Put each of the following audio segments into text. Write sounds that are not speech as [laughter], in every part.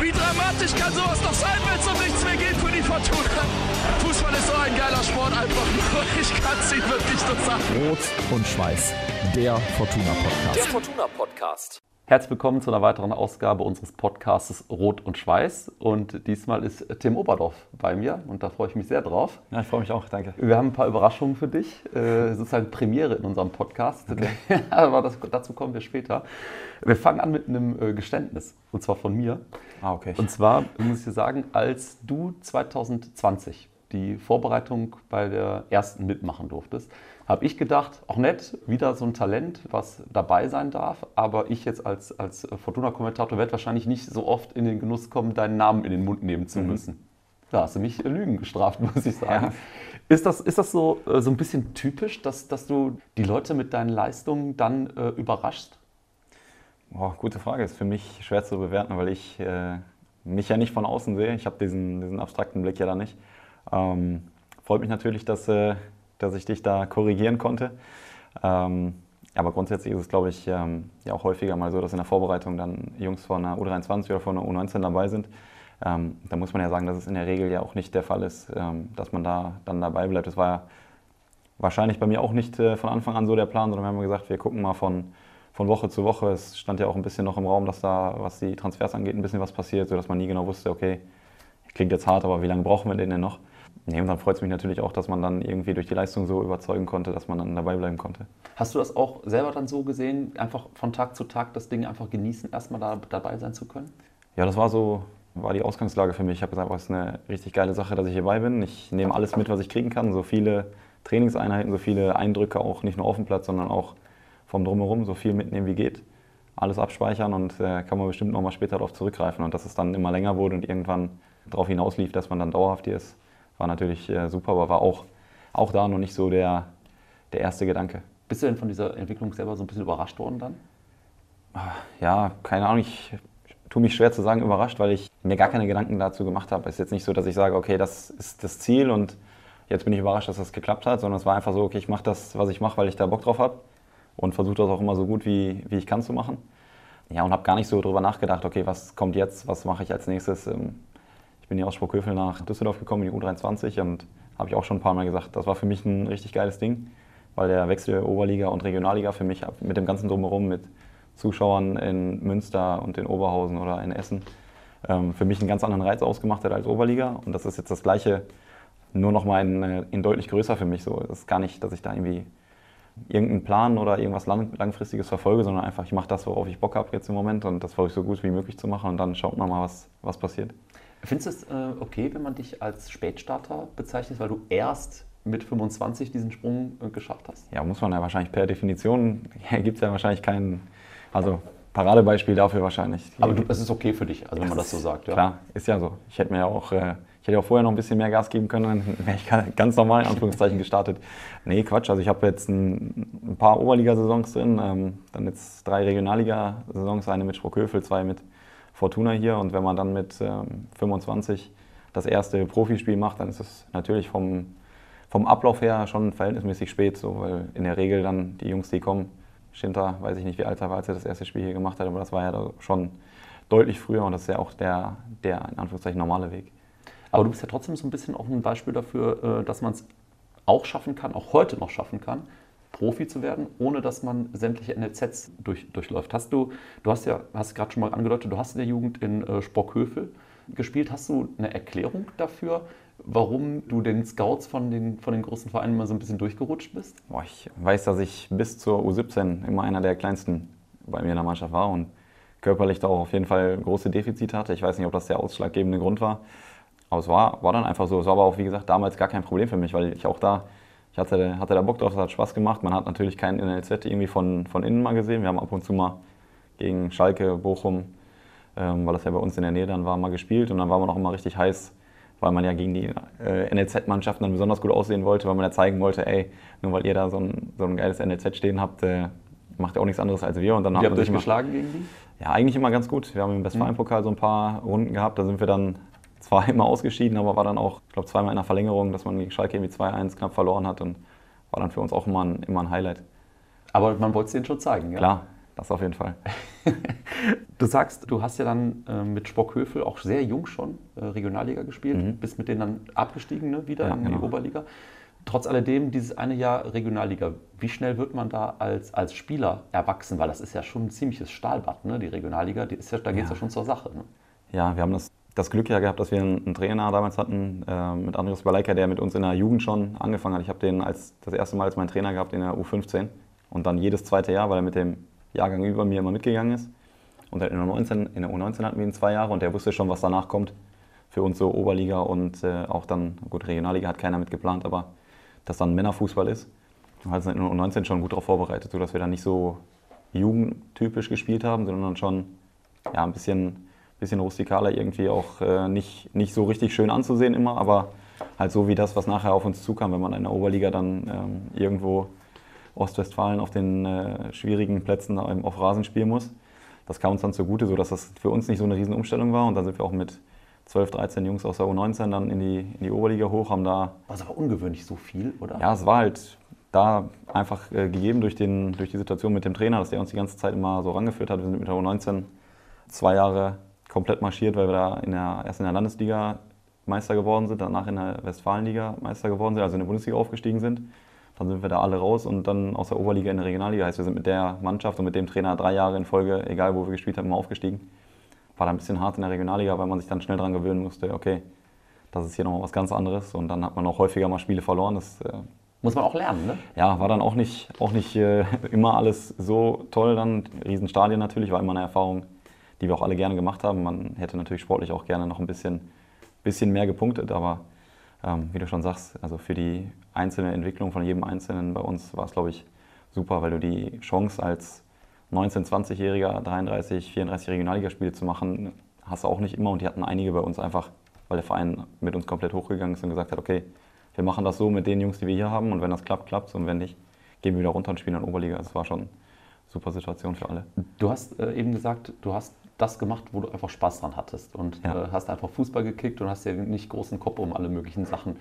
Wie dramatisch kann sowas noch sein, wenn es um nichts mehr geht für die Fortuna? Fußball ist so ein geiler Sport, einfach nur. Ich kann es Ihnen wirklich nur sagen. Rot und Schweiß, der Fortuna Podcast. Der Fortuna Podcast. Herzlich willkommen zu einer weiteren Ausgabe unseres Podcasts Rot und Schweiß. Und diesmal ist Tim Oberdorf bei mir und da freue ich mich sehr drauf. Ja, ich freue mich auch, danke. Wir haben ein paar Überraschungen für dich. Äh, sozusagen Premiere in unserem Podcast. Okay. [laughs] Aber das, dazu kommen wir später. Wir fangen an mit einem äh, Geständnis und zwar von mir. Ah, okay. Und zwar muss ich dir sagen, als du 2020 die Vorbereitung bei der ersten mitmachen durftest, habe ich gedacht, auch nett, wieder so ein Talent, was dabei sein darf. Aber ich jetzt als, als Fortuna-Kommentator werde wahrscheinlich nicht so oft in den Genuss kommen, deinen Namen in den Mund nehmen zu mhm. müssen. Da hast du mich Lügen gestraft, [laughs] muss ich sagen. Ja. Ist das, ist das so, äh, so ein bisschen typisch, dass, dass du die Leute mit deinen Leistungen dann äh, überraschst? Oh, gute Frage. Ist für mich schwer zu bewerten, weil ich äh, mich ja nicht von außen sehe. Ich habe diesen, diesen abstrakten Blick ja da nicht. Ähm, freut mich natürlich, dass, äh, dass ich dich da korrigieren konnte. Ähm, aber grundsätzlich ist es, glaube ich, ähm, ja auch häufiger mal so, dass in der Vorbereitung dann Jungs von einer U23 oder von einer U19 dabei sind. Ähm, da muss man ja sagen, dass es in der Regel ja auch nicht der Fall ist, ähm, dass man da dann dabei bleibt. Das war ja wahrscheinlich bei mir auch nicht äh, von Anfang an so der Plan, sondern wir haben gesagt, wir gucken mal von, von Woche zu Woche. Es stand ja auch ein bisschen noch im Raum, dass da, was die Transfers angeht, ein bisschen was passiert, sodass man nie genau wusste, okay, klingt jetzt hart, aber wie lange brauchen wir den denn noch? Nee, und dann freut es mich natürlich auch, dass man dann irgendwie durch die Leistung so überzeugen konnte, dass man dann dabei bleiben konnte. Hast du das auch selber dann so gesehen, einfach von Tag zu Tag das Ding einfach genießen, erstmal da dabei sein zu können? Ja, das war so, war die Ausgangslage für mich. Ich habe gesagt, es ist eine richtig geile Sache, dass ich hierbei bin. Ich nehme alles mit, was ich kriegen kann, so viele Trainingseinheiten, so viele Eindrücke auch nicht nur auf dem Platz, sondern auch vom Drumherum, so viel mitnehmen wie geht. Alles abspeichern und äh, kann man bestimmt nochmal später darauf zurückgreifen. Und dass es dann immer länger wurde und irgendwann darauf hinauslief, dass man dann dauerhaft hier ist war natürlich äh, super, aber war auch, auch da noch nicht so der, der erste Gedanke. Bist du denn von dieser Entwicklung selber so ein bisschen überrascht worden dann? Ah, ja, keine Ahnung. Ich tue mich schwer zu sagen überrascht, weil ich mir gar keine Gedanken dazu gemacht habe. Es ist jetzt nicht so, dass ich sage, okay, das ist das Ziel und jetzt bin ich überrascht, dass das geklappt hat, sondern es war einfach so, okay, ich mache das, was ich mache, weil ich da Bock drauf habe und versuche das auch immer so gut wie, wie ich kann zu machen. Ja, und habe gar nicht so darüber nachgedacht, okay, was kommt jetzt, was mache ich als nächstes. Ich bin ja aus Sprockhövel nach Düsseldorf gekommen, in die U23 und habe ich auch schon ein paar Mal gesagt, das war für mich ein richtig geiles Ding, weil der Wechsel Oberliga und Regionalliga für mich mit dem ganzen Drumherum, mit Zuschauern in Münster und in Oberhausen oder in Essen, ähm, für mich einen ganz anderen Reiz ausgemacht hat als Oberliga. Und das ist jetzt das Gleiche, nur noch mal in, äh, in deutlich größer für mich. So, es ist gar nicht, dass ich da irgendwie irgendeinen Plan oder irgendwas lang, langfristiges verfolge, sondern einfach, ich mache das, worauf ich Bock habe jetzt im Moment und das versuche ich so gut wie möglich zu machen und dann schaut man mal, was, was passiert. Findest du es äh, okay, wenn man dich als Spätstarter bezeichnet, weil du erst mit 25 diesen Sprung äh, geschafft hast? Ja, muss man ja wahrscheinlich per Definition, [laughs] gibt es ja wahrscheinlich keinen, also Paradebeispiel dafür wahrscheinlich. Aber es ist okay für dich, also wenn man das so sagt. Ja? Klar, ist ja so. Ich hätte mir ja auch, äh, ich hätte auch vorher noch ein bisschen mehr Gas geben können, dann [laughs] wäre ich ganz normal in Anführungszeichen gestartet. Nee, Quatsch, also ich habe jetzt ein, ein, paar Oberligasaisons drin, ähm, dann jetzt drei Regionalliga-Saisons, eine mit Sprockhövel, zwei mit Fortuna hier. Und wenn man dann mit ähm, 25 das erste Profispiel macht, dann ist es natürlich vom, vom Ablauf her schon verhältnismäßig spät, so, weil in der Regel dann die Jungs, die kommen, Schinter, weiß ich nicht, wie alt er war, als er das erste Spiel hier gemacht hat, aber das war ja schon deutlich früher und das ist ja auch der, der in Anführungszeichen normale Weg. Aber du bist ja trotzdem so ein bisschen auch ein Beispiel dafür, äh, dass man es auch schaffen kann, auch heute noch schaffen kann, Profi zu werden, ohne dass man sämtliche NLZs durch, durchläuft. Hast du, du hast ja, hast gerade schon mal angedeutet, du hast in der Jugend in äh, Spockhövel gespielt. Hast du eine Erklärung dafür, warum du den Scouts von den, von den großen Vereinen mal so ein bisschen durchgerutscht bist? Boah, ich weiß, dass ich bis zur U17 immer einer der kleinsten bei mir in der Mannschaft war und körperlich da auch auf jeden Fall große Defizite hatte. Ich weiß nicht, ob das der ausschlaggebende Grund war. Aber es war, war dann einfach so. Es war aber auch, wie gesagt, damals gar kein Problem für mich, weil ich auch da ich hatte, hatte da Bock drauf, es hat Spaß gemacht. Man hat natürlich keinen NLZ irgendwie von, von innen mal gesehen. Wir haben ab und zu mal gegen Schalke, Bochum, ähm, weil das ja bei uns in der Nähe dann war, mal gespielt. Und dann war man auch immer richtig heiß, weil man ja gegen die äh, NLZ-Mannschaften dann besonders gut aussehen wollte, weil man ja zeigen wollte, ey, nur weil ihr da so ein, so ein geiles NLZ stehen habt, äh, macht ihr auch nichts anderes als wir. Und dann Wie habt ihr euch geschlagen gegen die? Ja, eigentlich immer ganz gut. Wir haben im Westfalenpokal so ein paar Runden gehabt. Da sind wir dann zwar [laughs] immer ausgeschieden, aber war dann auch, ich glaube, zweimal in der Verlängerung, dass man gegen Schalke irgendwie 2-1 knapp verloren hat und war dann für uns auch immer ein, immer ein Highlight. Aber man wollte es denen schon zeigen, ja? Klar, das auf jeden Fall. [laughs] Du sagst, du hast ja dann äh, mit Spockhöfel auch sehr jung schon äh, Regionalliga gespielt, mhm. bist mit denen dann abgestiegen ne, wieder ja, in genau. die Oberliga. Trotz alledem, dieses eine Jahr Regionalliga, wie schnell wird man da als, als Spieler erwachsen? Weil das ist ja schon ein ziemliches Stahlbad, ne? die Regionalliga, die ist ja, da geht es ja. ja. schon zur Sache. Ne? Ja, wir haben das, das Glück ja gehabt, dass wir einen, Trainer damals hatten, äh, mit Andreas Baleika, der mit uns in der Jugend schon angefangen hat. Ich habe den als, das erste Mal als meinen Trainer gehabt in der U15 und dann jedes zweite Jahr, weil er mit dem Jahrgang über mir immer mitgegangen ist. Und in der, U19, in der U19 hatten wir ihn zwei Jahre und der wusste schon, was danach kommt. Für uns so Oberliga und äh, auch dann, gut, Regionalliga hat keiner mit geplant, aber dass dann Männerfußball ist. Und hat in der U19 schon gut darauf vorbereitet, sodass wir dann nicht so jugendtypisch gespielt haben, sondern schon ja, ein bisschen, bisschen rustikaler irgendwie auch äh, nicht, nicht so richtig schön anzusehen immer, aber halt so wie das, was nachher auf uns zukam, wenn man in der Oberliga dann ähm, irgendwo Ostwestfalen auf den äh, schwierigen Plätzen auf Rasen spielen muss. Das kam uns dann zugute, sodass das für uns nicht so eine Riesenumstellung war. Und dann sind wir auch mit 12, 13 Jungs aus der U19 dann in die, in die Oberliga hoch, haben da. War es aber ungewöhnlich so viel, oder? Ja, es war halt da einfach äh, gegeben durch, den, durch die Situation mit dem Trainer, dass der uns die ganze Zeit immer so rangeführt hat. Wir sind mit der U19 zwei Jahre komplett marschiert, weil wir da in der, erst in der Landesliga Meister geworden sind, danach in der Westfalenliga Meister geworden sind, also in der Bundesliga aufgestiegen sind. Dann sind wir da alle raus und dann aus der Oberliga in der Regionalliga. Heißt, wir sind mit der Mannschaft und mit dem Trainer drei Jahre in Folge, egal wo wir gespielt haben, immer aufgestiegen. War da ein bisschen hart in der Regionalliga, weil man sich dann schnell daran gewöhnen musste, okay, das ist hier nochmal was ganz anderes. Und dann hat man auch häufiger mal Spiele verloren. Das, äh, muss man auch lernen, ne? Ja, war dann auch nicht, auch nicht äh, [laughs] immer alles so toll dann. Riesenstadien natürlich, war immer eine Erfahrung, die wir auch alle gerne gemacht haben. Man hätte natürlich sportlich auch gerne noch ein bisschen, bisschen mehr gepunktet, aber ähm, wie du schon sagst, also für die einzelne Entwicklung von jedem Einzelnen bei uns war es, glaube ich, super, weil du die Chance als 19-, 20-Jähriger, 33, 34 Regionalligaspiele zu machen, hast du auch nicht immer. Und die hatten einige bei uns einfach, weil der Verein mit uns komplett hochgegangen ist und gesagt hat, okay, wir machen das so mit den Jungs, die wir hier haben. Und wenn das klappt, klappt es. Und wenn nicht, gehen wir wieder runter und spielen in Oberliga. Das war schon eine super Situation für alle. Du hast äh, eben gesagt, du hast das gemacht, wo du einfach Spaß dran hattest und ja. äh, hast einfach Fußball gekickt und hast dir nicht großen Kopf um alle möglichen Sachen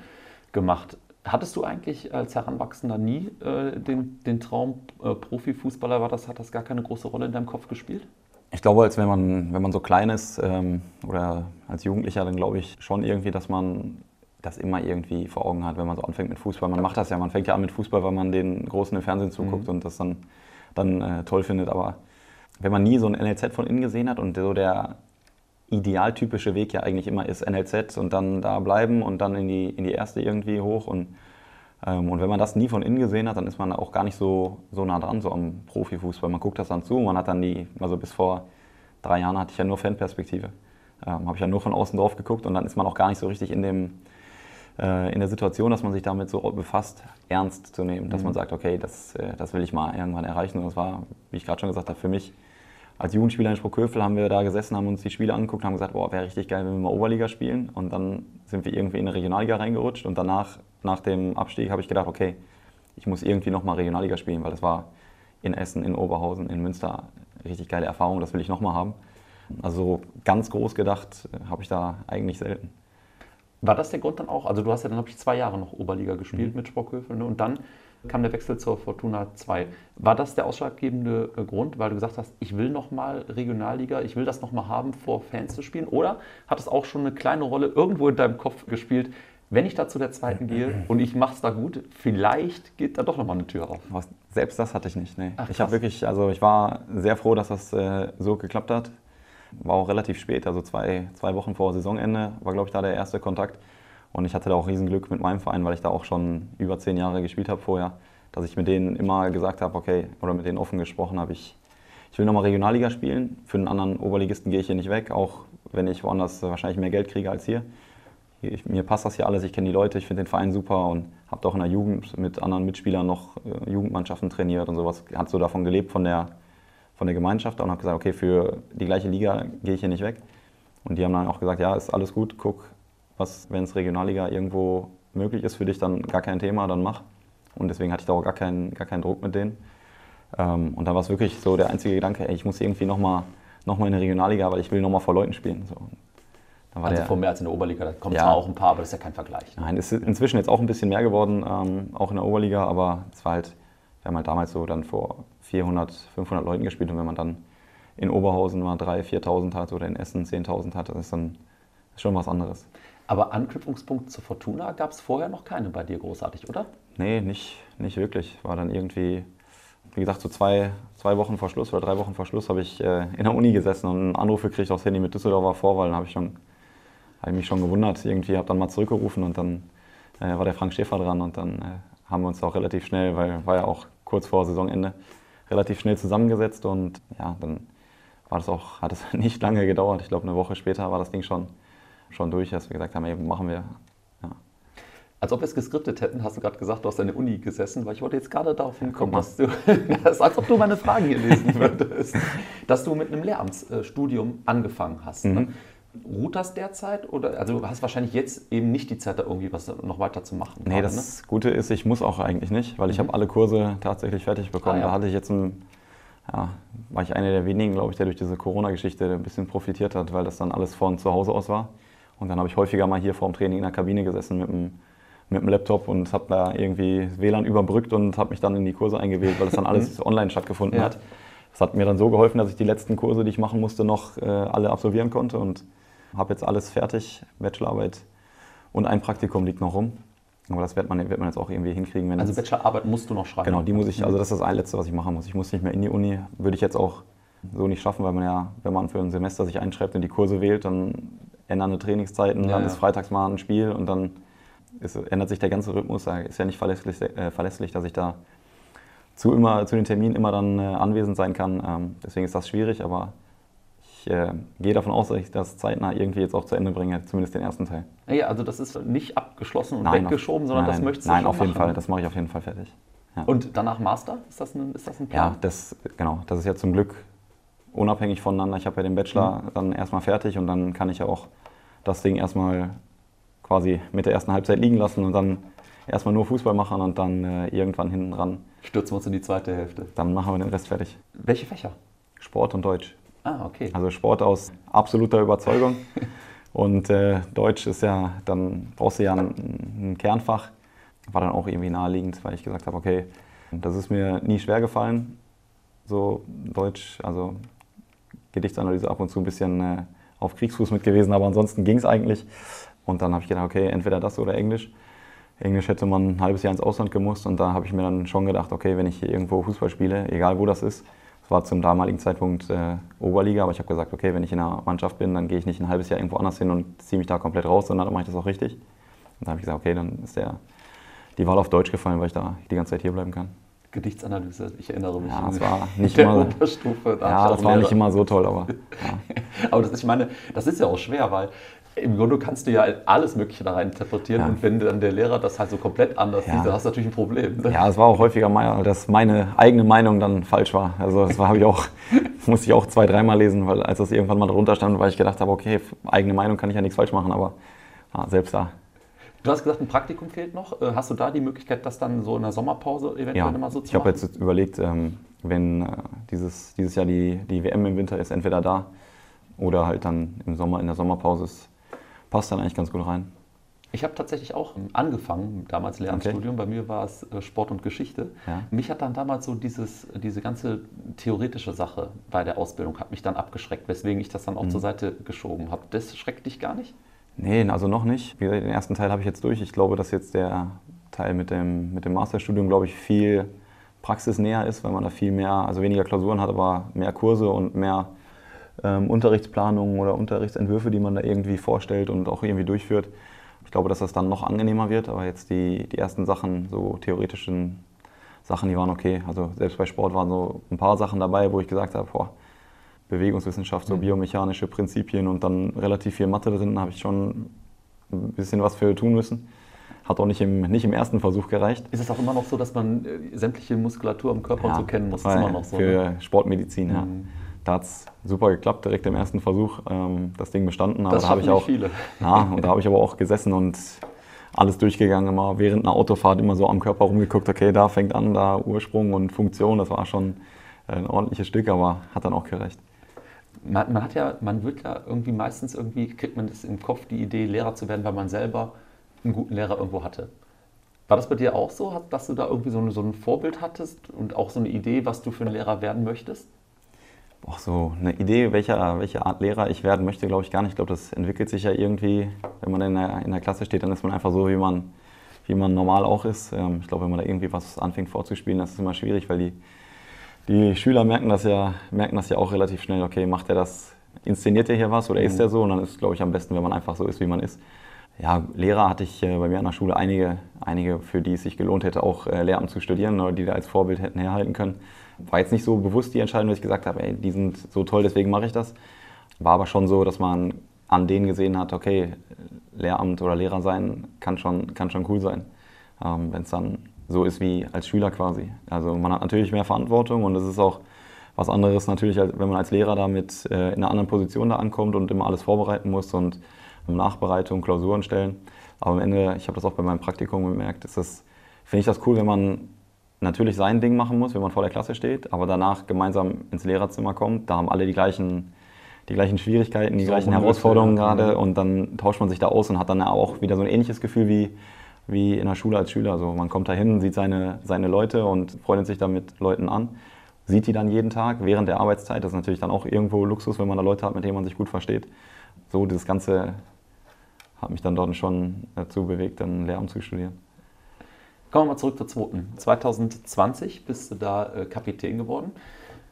gemacht. Hattest du eigentlich als Heranwachsender nie äh, den, den Traum, äh, Profifußballer war das, hat das gar keine große Rolle in deinem Kopf gespielt? Ich glaube, als wenn man, wenn man so klein ist ähm, oder als Jugendlicher, dann glaube ich schon irgendwie, dass man das immer irgendwie vor Augen hat, wenn man so anfängt mit Fußball. Man macht das ja, man fängt ja an mit Fußball, weil man den Großen im Fernsehen zuguckt mhm. und das dann, dann äh, toll findet. Aber wenn man nie so ein NLZ von innen gesehen hat und so der idealtypische Weg ja eigentlich immer ist NLZ und dann da bleiben und dann in die, in die erste irgendwie hoch. Und, ähm, und wenn man das nie von innen gesehen hat, dann ist man auch gar nicht so, so nah dran, so am Profifußball. Man guckt das dann zu, man hat dann die, also bis vor drei Jahren hatte ich ja nur Fanperspektive. Ähm, Habe ich ja nur von außen drauf geguckt und dann ist man auch gar nicht so richtig in dem, äh, in der Situation, dass man sich damit so befasst, ernst zu nehmen, dass mhm. man sagt, okay, das, äh, das will ich mal irgendwann erreichen. Und das war, wie ich gerade schon gesagt habe, für mich als Jugendspieler in Sprockhövel haben wir da gesessen, haben uns die Spiele angeguckt, haben gesagt, boah, wäre richtig geil, wenn wir mal Oberliga spielen. Und dann sind wir irgendwie in eine Regionalliga reingerutscht. Und danach, nach dem Abstieg, habe ich gedacht, okay, ich muss irgendwie nochmal Regionalliga spielen, weil das war in Essen, in Oberhausen, in Münster richtig geile Erfahrung, das will ich nochmal haben. Also ganz groß gedacht äh, habe ich da eigentlich selten. War das der Grund dann auch? Also du hast ja dann, habe ich, zwei Jahre noch Oberliga gespielt mhm. mit Sprockhövel ne? und dann kam der Wechsel zur Fortuna 2. War das der ausschlaggebende äh, Grund, weil du gesagt hast, ich will nochmal Regionalliga, ich will das nochmal haben, vor Fans zu spielen? Oder hat es auch schon eine kleine Rolle irgendwo in deinem Kopf gespielt, wenn ich da zu der zweiten gehe und ich mache es da gut, vielleicht geht da doch nochmal eine Tür auf. Selbst das hatte ich nicht. Nee. Ach, ich habe wirklich, also ich war sehr froh, dass das äh, so geklappt hat. War auch relativ spät, also zwei, zwei Wochen vor Saisonende war, glaube ich, da der erste Kontakt. Und ich hatte da auch Riesenglück mit meinem Verein, weil ich da auch schon über zehn Jahre gespielt habe vorher, dass ich mit denen immer gesagt habe, okay, oder mit denen offen gesprochen habe, ich, ich will nochmal Regionalliga spielen. Für einen anderen Oberligisten gehe ich hier nicht weg, auch wenn ich woanders wahrscheinlich mehr Geld kriege als hier. Ich, mir passt das hier alles, ich kenne die Leute, ich finde den Verein super und habe auch in der Jugend mit anderen Mitspielern noch äh, Jugendmannschaften trainiert und sowas. Hat so davon gelebt, von der, von der Gemeinschaft und habe gesagt, okay, für die gleiche Liga gehe ich hier nicht weg. Und die haben dann auch gesagt, ja, ist alles gut, guck, was, wenn es Regionalliga irgendwo möglich ist für dich, dann gar kein Thema, dann mach. Und deswegen hatte ich da auch gar keinen, gar keinen Druck mit denen. Ähm, und da war es wirklich so der einzige Gedanke, ey, ich muss irgendwie nochmal noch mal in der Regionalliga, weil ich will nochmal vor Leuten spielen. So. also der, vor mehr als in der Oberliga, da kommen ja, zwar auch ein paar, aber das ist ja kein Vergleich. Ne? Nein, es ist inzwischen jetzt auch ein bisschen mehr geworden, ähm, auch in der Oberliga, aber es war halt, wir haben halt damals so dann vor 400, 500 Leuten gespielt und wenn man dann in Oberhausen mal 3.000, 4.000 hat oder in Essen 10.000 hat. Das ist dann schon was anderes. Aber Anknüpfungspunkt zur Fortuna gab es vorher noch keine bei dir großartig, oder? Nee, nicht, nicht wirklich. War dann irgendwie, wie gesagt, so zwei, zwei Wochen vor Schluss oder drei Wochen vor Schluss habe ich äh, in der Uni gesessen und einen Anruf gekriegt aufs Handy mit Düsseldorfer Vorwahl. Dann habe ich, hab ich mich schon gewundert. Irgendwie habe dann mal zurückgerufen und dann äh, war der Frank Schäfer dran und dann äh, haben wir uns auch relativ schnell, weil war ja auch kurz vor Saisonende, relativ schnell zusammengesetzt und ja, dann war das auch, hat es [laughs] nicht lange gedauert. Ich glaube, eine Woche später war das Ding schon, schon durch, dass wir gesagt haben, eben machen wir. Ja. Als ob wir es geskriptet hätten, hast du gerade gesagt, du hast an der Uni gesessen, weil ich wollte jetzt gerade darauf hinkommen, mal. dass du, [laughs] das als ob du meine Fragen hier lesen [laughs] würdest, dass du mit einem Lehramtsstudium angefangen hast. Ne? Ruht das derzeit? Oder, also du hast wahrscheinlich jetzt eben nicht die Zeit, da irgendwie was noch weiter zu machen. Nee, gerade, das Gute ist, ich muss auch eigentlich nicht, weil ich habe alle Kurse tatsächlich fertig bekommen. Ah, ja. Da hatte ich jetzt ein, ja, war ich einer der wenigen, glaube ich, der durch diese Corona-Geschichte ein bisschen profitiert hat, weil das dann alles von zu Hause aus war. Und dann habe ich häufiger mal hier vor dem Training in der Kabine gesessen mit dem, mit dem Laptop und habe da irgendwie WLAN überbrückt und habe mich dann in die Kurse eingewählt, weil das dann alles online stattgefunden Ja. hat. Das hat mir dann so geholfen, dass ich die letzten Kurse, die ich machen musste, noch äh, alle absolvieren konnte und habe jetzt alles fertig, Bachelorarbeit und ein Praktikum liegt noch rum. Aber das wird man, wird man jetzt auch irgendwie hinkriegen, wenn Also Bachelorarbeit musst du noch schreiben. Genau, die muss ich, also das ist das Letzte, was ich machen muss. Ich muss nicht mehr in die Uni, würde ich jetzt auch so nicht schaffen, weil man ja, wenn man für ein Semester sich einschreibt und die Kurse wählt, dann ändern die Trainingszeiten, Ja, dann ja. ist freitags mal ein Spiel und dann ist, ändert sich der ganze Rhythmus. Da ist ja nicht verlässlich, äh, verlässlich dass ich da zu, immer, zu den Terminen immer dann äh, anwesend sein kann. Ähm, deswegen ist das schwierig, aber ich äh, gehe davon aus, dass ich das zeitnah irgendwie jetzt auch zu Ende bringe, zumindest den ersten Teil. Ja, also das ist nicht abgeschlossen und auf- weggeschoben, sondern das nein, möchtest du Nein, auf jeden machen. Fall, das mache ich auf jeden Fall fertig. Ja. Und danach Master? Ist das ein, ist das ein Plan? Ja, das, genau, das ist ja zum Glück unabhängig voneinander. Ich habe ja den Bachelor Mhm. dann erstmal fertig und dann kann ich ja auch das Ding erstmal quasi mit der ersten Halbzeit liegen lassen und dann erstmal nur Fußball machen und dann äh, irgendwann hinten ran, Stürzen wir uns in die zweite Hälfte. dann machen wir den Rest fertig. Welche Fächer? Sport und Deutsch. Ah, okay. Also Sport aus absoluter Überzeugung. [laughs] Und äh, Deutsch ist ja, dann brauchst du ja ein, ein Kernfach. War dann auch irgendwie naheliegend, weil ich gesagt habe, okay, das ist mir nie schwer gefallen. So Deutsch, also Gedichtsanalyse ab und zu ein bisschen äh, auf Kriegsfuß mit gewesen, aber ansonsten ging es eigentlich. Und dann habe ich gedacht, okay, entweder das oder Englisch. Englisch hätte man ein halbes Jahr ins Ausland gemusst und da habe ich mir dann schon gedacht, okay, wenn ich hier irgendwo Fußball spiele, egal wo das ist, das war zum damaligen Zeitpunkt äh, Oberliga, aber ich habe gesagt, okay, wenn ich in einer Mannschaft bin, dann gehe ich nicht ein halbes Jahr irgendwo anders hin und ziehe mich da komplett raus, sondern dann mache ich das auch richtig. Und dann habe ich gesagt, okay, dann ist der, die Wahl auf Deutsch gefallen, weil ich da die ganze Zeit hier bleiben kann. Gedichtsanalyse, ich erinnere mich. Ja, es war [laughs] nicht der immer- Unterstufe. da Ja, das war nicht immer so toll, aber ja. [laughs] Aber das ist, ich meine, das ist ja auch schwer, weil im Grunde kannst du ja alles Mögliche da rein interpretieren Ja. und wenn dann der Lehrer das halt so komplett anders Ja. sieht, dann hast du natürlich ein Problem. Ne? Ja, es war auch häufiger mal, dass meine eigene Meinung dann falsch war. Also das habe ich auch, [laughs] musste ich auch zwei, dreimal lesen, weil als das irgendwann mal drunter stand, weil ich gedacht habe, okay, eigene Meinung kann ich ja nichts falsch machen, aber ja, selbst da. Du hast gesagt, ein Praktikum fehlt noch. Äh, Hast du da die Möglichkeit, das dann so in der Sommerpause eventuell Ja, mal so zu ich habe machen? jetzt überlegt, ähm, wenn äh, dieses, dieses Jahr die, die WM im Winter ist, entweder da oder halt dann im Sommer, in der Sommerpause, ist, passt dann eigentlich ganz gut rein. Ich habe tatsächlich auch angefangen, damals Lehramtsstudium. Bei mir war es äh, Sport und Geschichte. Ja. Mich hat dann damals so dieses, diese ganze theoretische Sache bei der Ausbildung hat mich dann abgeschreckt, weswegen ich das dann auch Mhm. zur Seite geschoben habe. Das schreckt dich gar nicht? Nee, also noch nicht. Wie gesagt, den ersten Teil habe ich jetzt durch. Ich glaube, dass jetzt der Teil mit dem, mit dem Masterstudium, glaube ich, viel praxisnäher ist, weil man da viel mehr, also weniger Klausuren hat, aber mehr Kurse und mehr ähm, Unterrichtsplanungen oder Unterrichtsentwürfe, die man da irgendwie vorstellt und auch irgendwie durchführt. Ich glaube, dass das dann noch angenehmer wird, aber jetzt die, die ersten Sachen, so theoretischen Sachen, die waren okay. Also selbst bei Sport waren so ein paar Sachen dabei, wo ich gesagt habe, boah, Bewegungswissenschaft, so biomechanische Prinzipien und dann relativ viel Mathe drin, da habe ich schon ein bisschen was für tun müssen. Hat auch nicht im, nicht im ersten Versuch gereicht. Ist es auch immer noch so, dass man äh, sämtliche Muskulatur im Körper und so kennen muss? ist immer noch so. Für ne? Sportmedizin, ja. Mhm. Da hat es super geklappt, direkt im ersten Versuch ähm, das Ding bestanden. Aber Das da habe ich auch, viele. Ja, und da habe ich aber auch gesessen und alles durchgegangen, immer während einer Autofahrt immer so am Körper rumgeguckt, okay, da fängt an, da Ursprung und Funktion, das war schon ein ordentliches Stück, aber hat dann auch gereicht. Man, man hat ja, man wird ja irgendwie meistens irgendwie, kriegt man das im Kopf, die Idee, Lehrer zu werden, weil man selber einen guten Lehrer irgendwo hatte. War das bei dir auch so, dass du da irgendwie so, eine, so ein Vorbild hattest und auch so eine Idee, was du für ein Lehrer werden möchtest? Boah, so eine Idee, welcher, welche Art Lehrer ich werden möchte, glaube ich gar nicht. Ich glaube, das entwickelt sich ja irgendwie, wenn man in der, in der Klasse steht, dann ist man einfach so, wie man, wie man normal auch ist. Ähm, ich glaube, wenn man da irgendwie was anfängt vorzuspielen, das ist immer schwierig, weil die, die Schüler merken das, ja, merken das ja auch relativ schnell. Okay, macht er das, inszeniert er hier was oder ist er so? Und dann ist es, glaube ich, am besten, wenn man einfach so ist, wie man ist. Ja, Lehrer hatte ich äh, bei mir an der Schule einige, einige, für die es sich gelohnt hätte, auch äh, Lehramt zu studieren oder die da als Vorbild hätten herhalten können. War jetzt nicht so bewusst die Entscheidung, dass ich gesagt habe, ey, die sind so toll, deswegen mache ich das. War aber schon so, dass man an denen gesehen hat, okay, Lehramt oder Lehrer sein kann schon, kann schon cool sein, ähm, wenn es dann so ist wie als Schüler quasi. Also man hat natürlich mehr Verantwortung und es ist auch was anderes natürlich, wenn man als Lehrer da mit äh, in einer anderen Position da ankommt und immer alles vorbereiten muss und Nachbereitung, Klausuren stellen. Aber am Ende, ich habe das auch bei meinem Praktikum gemerkt, ist das, finde ich das cool, wenn man natürlich sein Ding machen muss, wenn man vor der Klasse steht, aber danach gemeinsam ins Lehrerzimmer kommt. Da haben alle die gleichen, die gleichen Schwierigkeiten, die so gleichen Herausforderungen gerade und dann tauscht man sich da aus und hat dann auch wieder so ein ähnliches Gefühl wie, wie in der Schule als Schüler. Also man kommt da hin, sieht seine, seine Leute und freundet sich da mit Leuten an, sieht die dann jeden Tag während der Arbeitszeit. Das ist natürlich dann auch irgendwo Luxus, wenn man da Leute hat, mit denen man sich gut versteht. So, dieses Ganze hat mich dann dort schon dazu bewegt, dann Lehramt zu studieren. Kommen wir mal zurück zur zweiten. 2020 bist du da äh, Kapitän geworden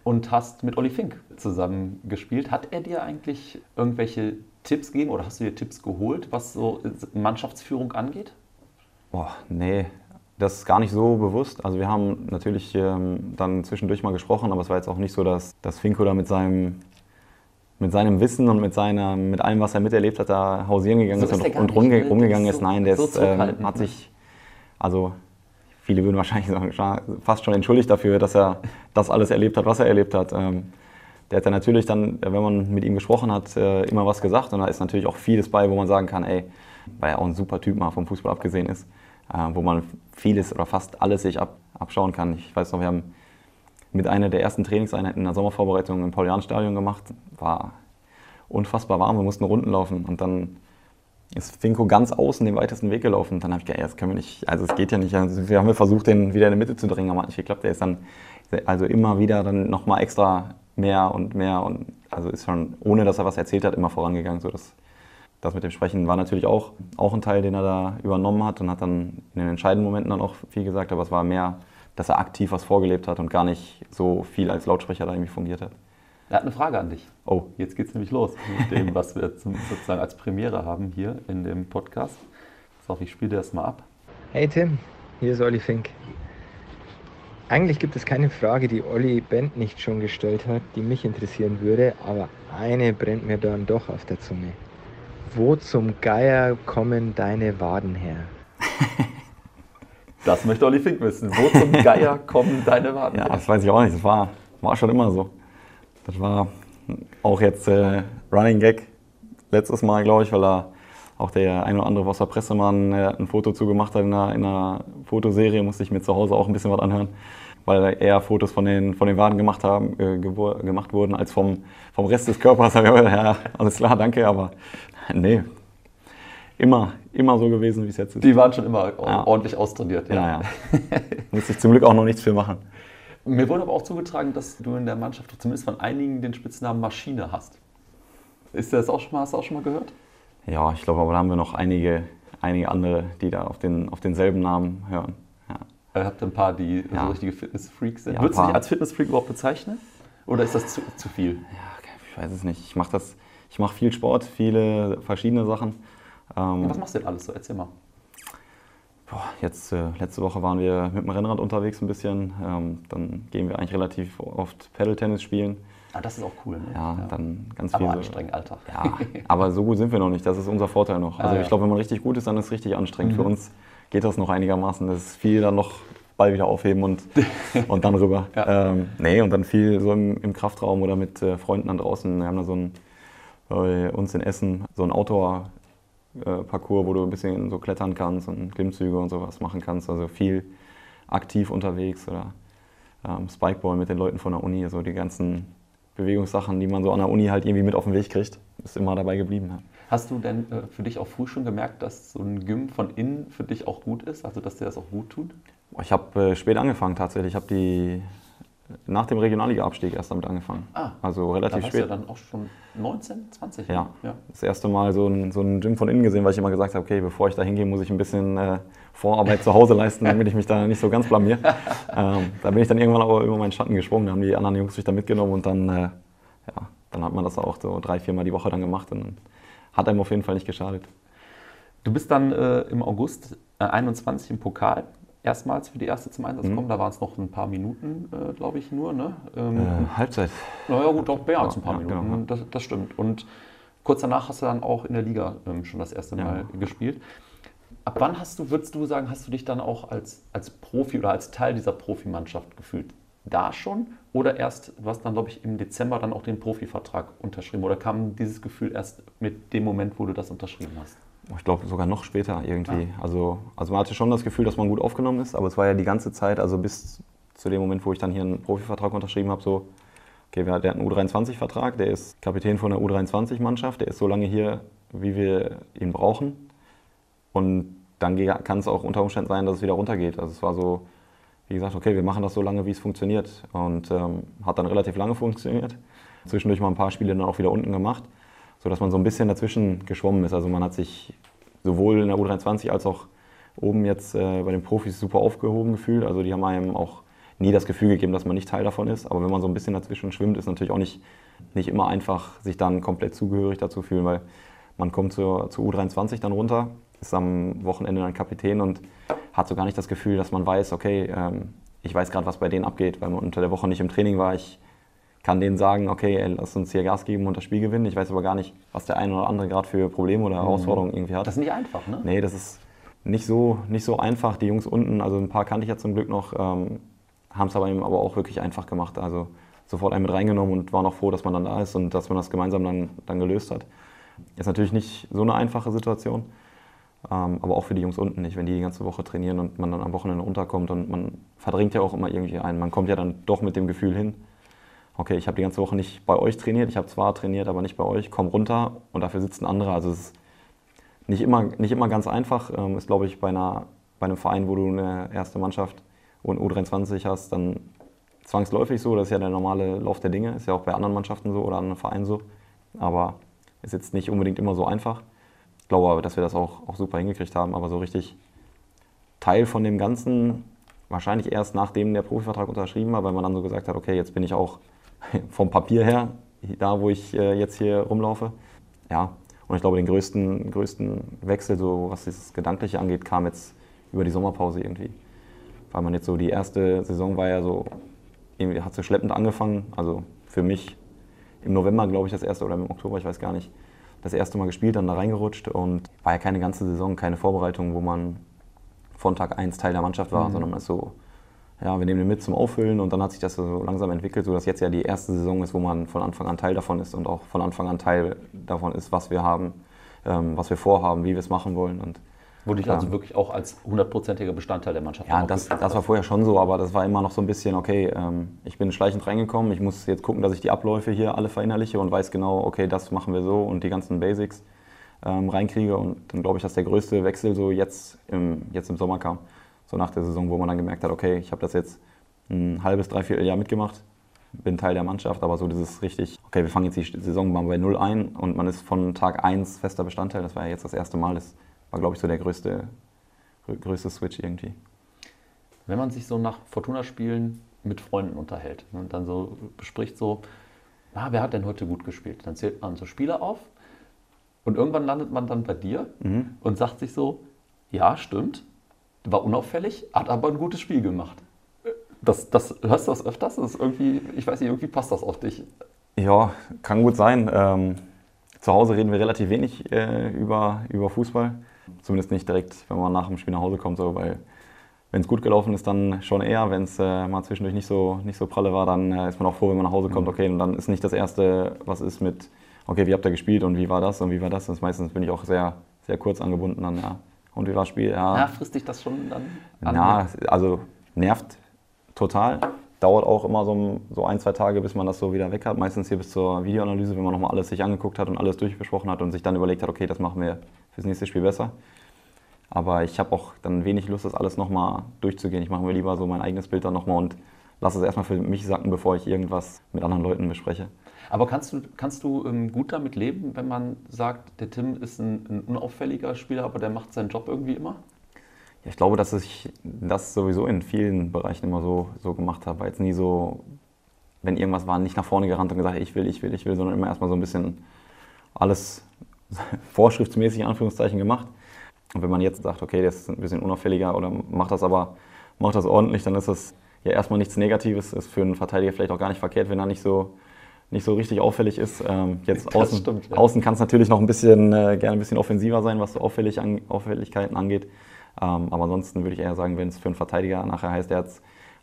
und hast mit Olli Fink zusammen gespielt. Hat er dir eigentlich irgendwelche Tipps gegeben oder hast du dir Tipps geholt, was so Mannschaftsführung angeht? Boah, nee, das ist gar nicht so bewusst. Also wir haben natürlich ähm, dann zwischendurch mal gesprochen, aber es war jetzt auch nicht so, dass, dass Finko da mit seinem, mit seinem Wissen und mit, seiner, mit allem, was er miterlebt hat, da hausieren gegangen so ist, ist und, und rumge ne? rumgegangen ist. Nein, der so ist, ähm, hat sich, also viele würden wahrscheinlich sagen, fast schon entschuldigt dafür, dass er das alles erlebt hat, was er erlebt hat. Ähm, der hat dann natürlich dann, wenn man mit ihm gesprochen hat, äh, immer was gesagt und da ist natürlich auch vieles bei, wo man sagen kann, ey, weil er auch ein super Typ mal vom Fußball abgesehen ist, wo man vieles oder fast alles sich ab, abschauen kann. Ich weiß noch, wir haben mit einer der ersten Trainingseinheiten in der Sommervorbereitung im Paulian-Stadion gemacht, war unfassbar warm, wir mussten Runden laufen und dann ist Finko ganz außen den weitesten Weg gelaufen. Und dann habe ich gedacht, ja, das können wir nicht, also es geht ja nicht. Also wir haben versucht, den wieder in die Mitte zu drängen, aber hat nicht geklappt. Der ist dann also immer wieder dann nochmal extra mehr und mehr und also ist schon, ohne dass er was erzählt hat, immer vorangegangen. So das, mit dem Sprechen war natürlich auch, auch ein Teil, den er da übernommen hat und hat dann in den entscheidenden Momenten dann auch viel gesagt, aber es war mehr, dass er aktiv was vorgelebt hat und gar nicht so viel als Lautsprecher da irgendwie fungiert hat. Er hat eine Frage an dich. Oh, jetzt geht es nämlich los mit dem, was wir sozusagen als Premiere haben hier in dem Podcast. So, ich spiele das mal ab. Hey Tim, hier ist Olli Fink. Eigentlich gibt es keine Frage, die Olli Bent nicht schon gestellt hat, die mich interessieren würde, aber eine brennt mir dann doch auf der Zunge. Wo zum Geier kommen deine Waden her? das möchte Olli Fink wissen. Wo zum Geier [laughs] kommen deine Waden her? Ja, das weiß ich auch nicht. Das war, war schon immer so. Das war auch jetzt äh, Running Gag letztes Mal, glaube ich, weil da auch der ein oder andere Wasser Pressemann äh, ein Foto zugemacht hat in einer, in einer, Fotoserie, musste ich mir zu Hause auch ein bisschen was anhören, weil eher Fotos von den, von den Waden gemacht, haben, äh, gemacht wurden als vom, vom Rest des Körpers. [laughs] ja, alles klar, danke, aber [laughs] nee, immer, immer so gewesen, wie es jetzt ist. Die waren schon immer ja. ordentlich austrainiert. Ja, ja. ja. [laughs] Musste ich zum Glück auch noch nichts für machen. Mir wurde aber auch zugetragen, dass du in der Mannschaft zumindest von einigen den Spitznamen Maschine hast. Ist das auch schon mal, hast du auch schon mal gehört? Ja, ich glaube, aber da haben wir noch einige, einige andere, die da auf, den, auf denselben Namen hören. Ja. Ihr habt ein paar, die ja. so richtige Fitnessfreaks sind. Ja, Würdest du dich als Fitnessfreak überhaupt bezeichnen? Oder ist das zu, zu viel? Ja, ich weiß es nicht. Ich mache mach viel Sport, viele verschiedene Sachen. Ähm, was machst du denn alles so? Erzähl mal. Boah, jetzt äh, letzte Woche waren wir mit dem Rennrad unterwegs ein bisschen. Ähm, dann gehen wir eigentlich relativ oft Pedal-Tennis spielen. Ah, das ist auch cool. Ne? Ja, ja, dann ganz viel. Aber anstrengend, Alter. Ja, aber so gut sind wir noch nicht. Das ist unser Vorteil noch. Also ah, ja. ich glaube, wenn man richtig gut ist, dann ist es richtig anstrengend. Mhm. Für uns geht das noch einigermaßen. Das ist viel dann noch Ball wieder aufheben und, [laughs] und dann rüber. ja. ähm, nee, und dann viel so im, im Kraftraum oder mit äh, Freunden dann draußen. Wir haben da so ein, bei uns in Essen so ein Outdoor äh, Parcours, wo du ein bisschen so klettern kannst und Klimmzüge und sowas machen kannst. Also viel aktiv unterwegs oder ähm, Spikeball mit den Leuten von der Uni, so die ganzen Bewegungssachen, die man so an der Uni halt irgendwie mit auf den Weg kriegt, ist immer dabei geblieben. Ja. Hast du denn äh, für dich auch früh schon gemerkt, dass so ein Gym von innen für dich auch gut ist, also dass dir das auch gut tut? Ich habe äh, spät angefangen tatsächlich. Ich habe die nach dem Regionalliga-Abstieg erst damit angefangen. Ah, also da relativ du spät. ja dann auch schon 19, 20? Ja. ja. Das erste Mal so ein, so ein Gym von innen gesehen, weil ich immer gesagt habe, okay, bevor ich da hingehe, muss ich ein bisschen äh, Vorarbeit zu Hause leisten, damit ich mich da nicht so ganz blamier. [laughs] ähm, da bin ich dann irgendwann aber über meinen Schatten gesprungen, da haben die anderen Jungs mich da mitgenommen und dann, äh, ja, dann hat man das auch so drei, viermal die Woche dann gemacht und hat einem auf jeden Fall nicht geschadet. Du bist dann äh, im August äh, 21 im Pokal erstmals für die erste zum Einsatz Mhm. gekommen. Da waren es noch ein paar Minuten, äh, glaube ich, nur. Ne? Ähm, Äh, Halbzeit. Naja, gut, auch mehr als ein paar ja, Minuten. genau, das, das stimmt. Und kurz danach hast du dann auch in der Liga ähm, schon das erste Ja. Mal gespielt. Ab wann hast du, würdest du sagen, hast du dich dann auch als, als Profi oder als Teil dieser Profimannschaft gefühlt? Da schon? Oder erst, hast dann, glaube ich, im Dezember dann auch den Profivertrag unterschrieben? Oder kam dieses Gefühl erst mit dem Moment, wo du das unterschrieben hast? Ich glaube sogar noch später irgendwie. Also, also man hatte schon das Gefühl, dass man gut aufgenommen ist, aber es war ja die ganze Zeit, also bis zu dem Moment, wo ich dann hier einen Profivertrag unterschrieben habe, so, okay, der hat einen U23-Vertrag, der ist Kapitän von der U23-Mannschaft, der ist so lange hier, wie wir ihn brauchen. Und dann kann es auch unter Umständen sein, dass es wieder runtergeht. Also es war so, wie gesagt, okay, wir machen das so lange, wie es funktioniert. Und ähm, hat dann relativ lange funktioniert. Zwischendurch mal ein paar Spiele dann auch wieder unten gemacht, sodass man so ein bisschen dazwischen geschwommen ist. Also man hat sich sowohl in der U23 als auch oben jetzt äh, bei den Profis super aufgehoben gefühlt. Also die haben einem auch nie das Gefühl gegeben, dass man nicht Teil davon ist. Aber wenn man so ein bisschen dazwischen schwimmt, ist natürlich auch nicht, nicht immer einfach, sich dann komplett zugehörig dazu fühlen, weil man kommt zur, zur U23 dann runter, ist am Wochenende dann Kapitän und hat so gar nicht das Gefühl, dass man weiß, okay, ähm, ich weiß gerade, was bei denen abgeht, weil man unter der Woche nicht im Training war. Ich kann denen sagen, okay, ey, lass uns hier Gas geben und das Spiel gewinnen. Ich weiß aber gar nicht, was der eine oder andere gerade für Probleme oder Herausforderungen irgendwie hat. Das ist nicht einfach, ne? Nee, das ist nicht so, nicht so einfach. Die Jungs unten, also ein paar kannte ich ja zum Glück noch, ähm, haben es aber eben aber auch wirklich einfach gemacht. Also sofort einen mit reingenommen und waren auch froh, dass man dann da ist und dass man das gemeinsam dann, dann gelöst hat. Ist natürlich nicht so eine einfache Situation, ähm, aber auch für die Jungs unten nicht, wenn die die ganze Woche trainieren und man dann am Wochenende unterkommt und man verdrängt ja auch immer irgendwie ein. Man kommt ja dann doch mit dem Gefühl hin, okay, ich habe die ganze Woche nicht bei euch trainiert, ich habe zwar trainiert, aber nicht bei euch, komm runter und dafür sitzt ein anderer. Also es ist nicht immer, nicht immer ganz einfach. Ähm, ist, glaube ich, bei, einer, bei einem Verein, wo du eine erste Mannschaft und U23 hast, dann zwangsläufig so. Das ist ja der normale Lauf der Dinge. Ist ja auch bei anderen Mannschaften so oder anderen Vereinen so. Aber ist jetzt nicht unbedingt immer so einfach. Ich glaube aber, dass wir das auch, auch super hingekriegt haben. Aber so richtig Teil von dem Ganzen, wahrscheinlich erst nachdem der Profivertrag unterschrieben war, weil man dann so gesagt hat, okay, jetzt bin ich auch [laughs] vom Papier her da, wo ich äh, jetzt hier rumlaufe. Ja, und ich glaube, den größten, größten Wechsel, so was dieses Gedankliche angeht, kam jetzt über die Sommerpause irgendwie. Weil man jetzt so die erste Saison war ja so, irgendwie hat so schleppend angefangen. Also für mich im November, glaube ich, das erste oder im Oktober, ich weiß gar nicht, das erste Mal gespielt, dann da reingerutscht und war ja keine ganze Saison, keine Vorbereitung, wo man von Tag 1 Teil der Mannschaft war, sondern man ist so, ja, wir nehmen den mit zum Auffüllen und dann hat sich das so langsam entwickelt, sodass jetzt ja die erste Saison ist, wo man von Anfang an Teil davon ist und auch von Anfang an Teil davon ist, was wir haben, ähm, was wir vorhaben, wie wir es machen wollen. Und dich Klar. also wirklich auch als hundertprozentiger Bestandteil der Mannschaft ja, das, das war vorher schon so, aber das war immer noch so ein bisschen, okay, ähm, ich bin schleichend reingekommen, ich muss jetzt gucken, dass ich die Abläufe hier alle verinnerliche und weiß genau, okay, das machen wir so und die ganzen Basics ähm, reinkriege. Und dann glaube ich, dass der größte Wechsel so jetzt im, jetzt im Sommer kam. So nach der Saison, wo man dann gemerkt hat, okay, ich habe das jetzt ein halbes, dreiviertel Jahr mitgemacht, bin Teil der Mannschaft, aber so dieses richtig, okay, wir fangen jetzt die Saison mal bei Null ein und man ist von Tag 1 fester Bestandteil, das war ja jetzt das erste Mal, das war, glaube ich, so der größte, größte Switch irgendwie. Wenn man sich so nach Fortuna-Spielen mit Freunden unterhält ne, und dann so bespricht, so, ah, wer hat denn heute gut gespielt? Dann zählt man so Spieler auf und irgendwann landet man dann bei dir Mhm. und sagt sich so, ja, stimmt, war unauffällig, hat aber ein gutes Spiel gemacht. Das, das, hörst du das öfters? Das ist irgendwie, ich weiß nicht, irgendwie passt das auf dich. Ja, kann gut sein. Ähm, zu Hause reden wir relativ wenig äh, über, über Fußball. Zumindest nicht direkt, wenn man nach dem Spiel nach Hause kommt, so, weil wenn es gut gelaufen ist, dann schon eher. Wenn es äh, mal zwischendurch nicht so, nicht so pralle war, dann äh, ist man auch froh, wenn man nach Hause kommt. Okay, und dann ist nicht das Erste, was ist mit, okay, wie habt ihr gespielt und wie war das und wie war das? Und meistens bin ich auch sehr, sehr kurz angebunden dann, ja. Und war das Spiel? Ja, frisst dich das schon dann an? Ja, also nervt total. Dauert auch immer so, so ein, zwei Tage, bis man das so wieder weg hat. Meistens hier bis zur Videoanalyse, wenn man nochmal alles sich angeguckt hat und alles durchbesprochen hat und sich dann überlegt hat, okay, das machen wir fürs nächste Spiel besser. Aber ich habe auch dann wenig Lust, das alles nochmal durchzugehen. Ich mache mir lieber so mein eigenes Bild dann nochmal und lasse es erstmal für mich sacken, bevor ich irgendwas mit anderen Leuten bespreche. Aber kannst du, kannst du ähm, gut damit leben, wenn man sagt, der Tim ist ein, ein unauffälliger Spieler, aber der macht seinen Job irgendwie immer? Ja, ich glaube, dass ich das sowieso in vielen Bereichen immer so, so gemacht habe. Jetzt nie so, wenn irgendwas war, nicht nach vorne gerannt und gesagt, ich will, ich will, ich will, sondern immer erstmal so ein bisschen alles [laughs] vorschriftsmäßig in Anführungszeichen gemacht. Und wenn man jetzt sagt, okay, der ist ein bisschen unauffälliger oder macht das aber macht das ordentlich, dann ist das ja erstmal nichts Negatives. Ist für einen Verteidiger vielleicht auch gar nicht verkehrt, wenn er nicht so, nicht so richtig auffällig ist. Ähm, jetzt Das außen, stimmt, ja. außen kann es natürlich noch ein bisschen, äh, gerne ein bisschen offensiver sein, was so Auffällig an, Auffälligkeiten angeht. Ähm, aber ansonsten würde ich eher sagen, wenn es für einen Verteidiger nachher heißt, er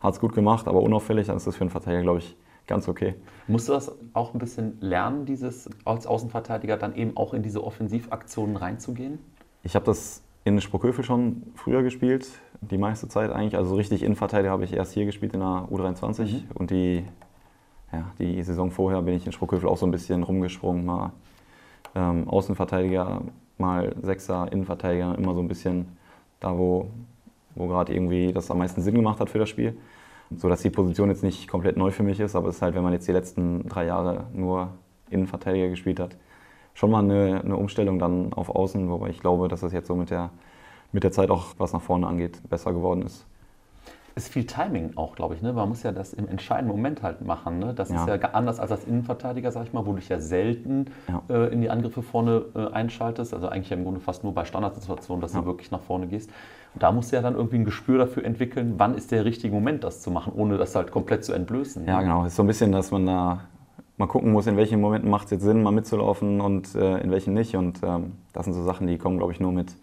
hat es gut gemacht, aber unauffällig, dann ist das für einen Verteidiger, glaube ich, ganz okay. Musst du das auch ein bisschen lernen, dieses als Außenverteidiger dann eben auch in diese Offensivaktionen reinzugehen? Ich habe das in Sprockhövel schon früher gespielt, die meiste Zeit eigentlich. Also so richtig Innenverteidiger habe ich erst hier gespielt in der U23 Mhm. und die, ja, die Saison vorher bin ich in Sprockhövel auch so ein bisschen rumgesprungen, mal ähm, Außenverteidiger, mal Sechser, Innenverteidiger, immer so ein bisschen da, wo, wo gerade irgendwie das am meisten Sinn gemacht hat für das Spiel. So dass die Position jetzt nicht komplett neu für mich ist, aber es ist halt, wenn man jetzt die letzten drei Jahre nur Innenverteidiger gespielt hat, schon mal eine, eine Umstellung dann auf Außen, wobei ich glaube, dass das jetzt so mit der, mit der Zeit auch, was nach vorne angeht, besser geworden ist. Ist viel Timing auch, glaube ich. Ne? Man muss ja das im entscheidenden Moment halt machen. Ne? Das ist Ja. ja anders als als Innenverteidiger, sag ich mal, wo du dich ja selten Ja. äh, in die Angriffe vorne äh, einschaltest. Also eigentlich ja im Grunde fast nur bei Standardsituationen, dass Ja. du wirklich nach vorne gehst. Und da musst du ja dann irgendwie ein Gespür dafür entwickeln, wann ist der richtige Moment, das zu machen, ohne das halt komplett zu entblößen. Ja, ne? genau. Es ist so ein bisschen, dass man da mal gucken muss, in welchen Momenten macht es jetzt Sinn, mal mitzulaufen und äh, in welchen nicht. Und ähm, das sind so Sachen, die kommen, glaube ich, nur mit,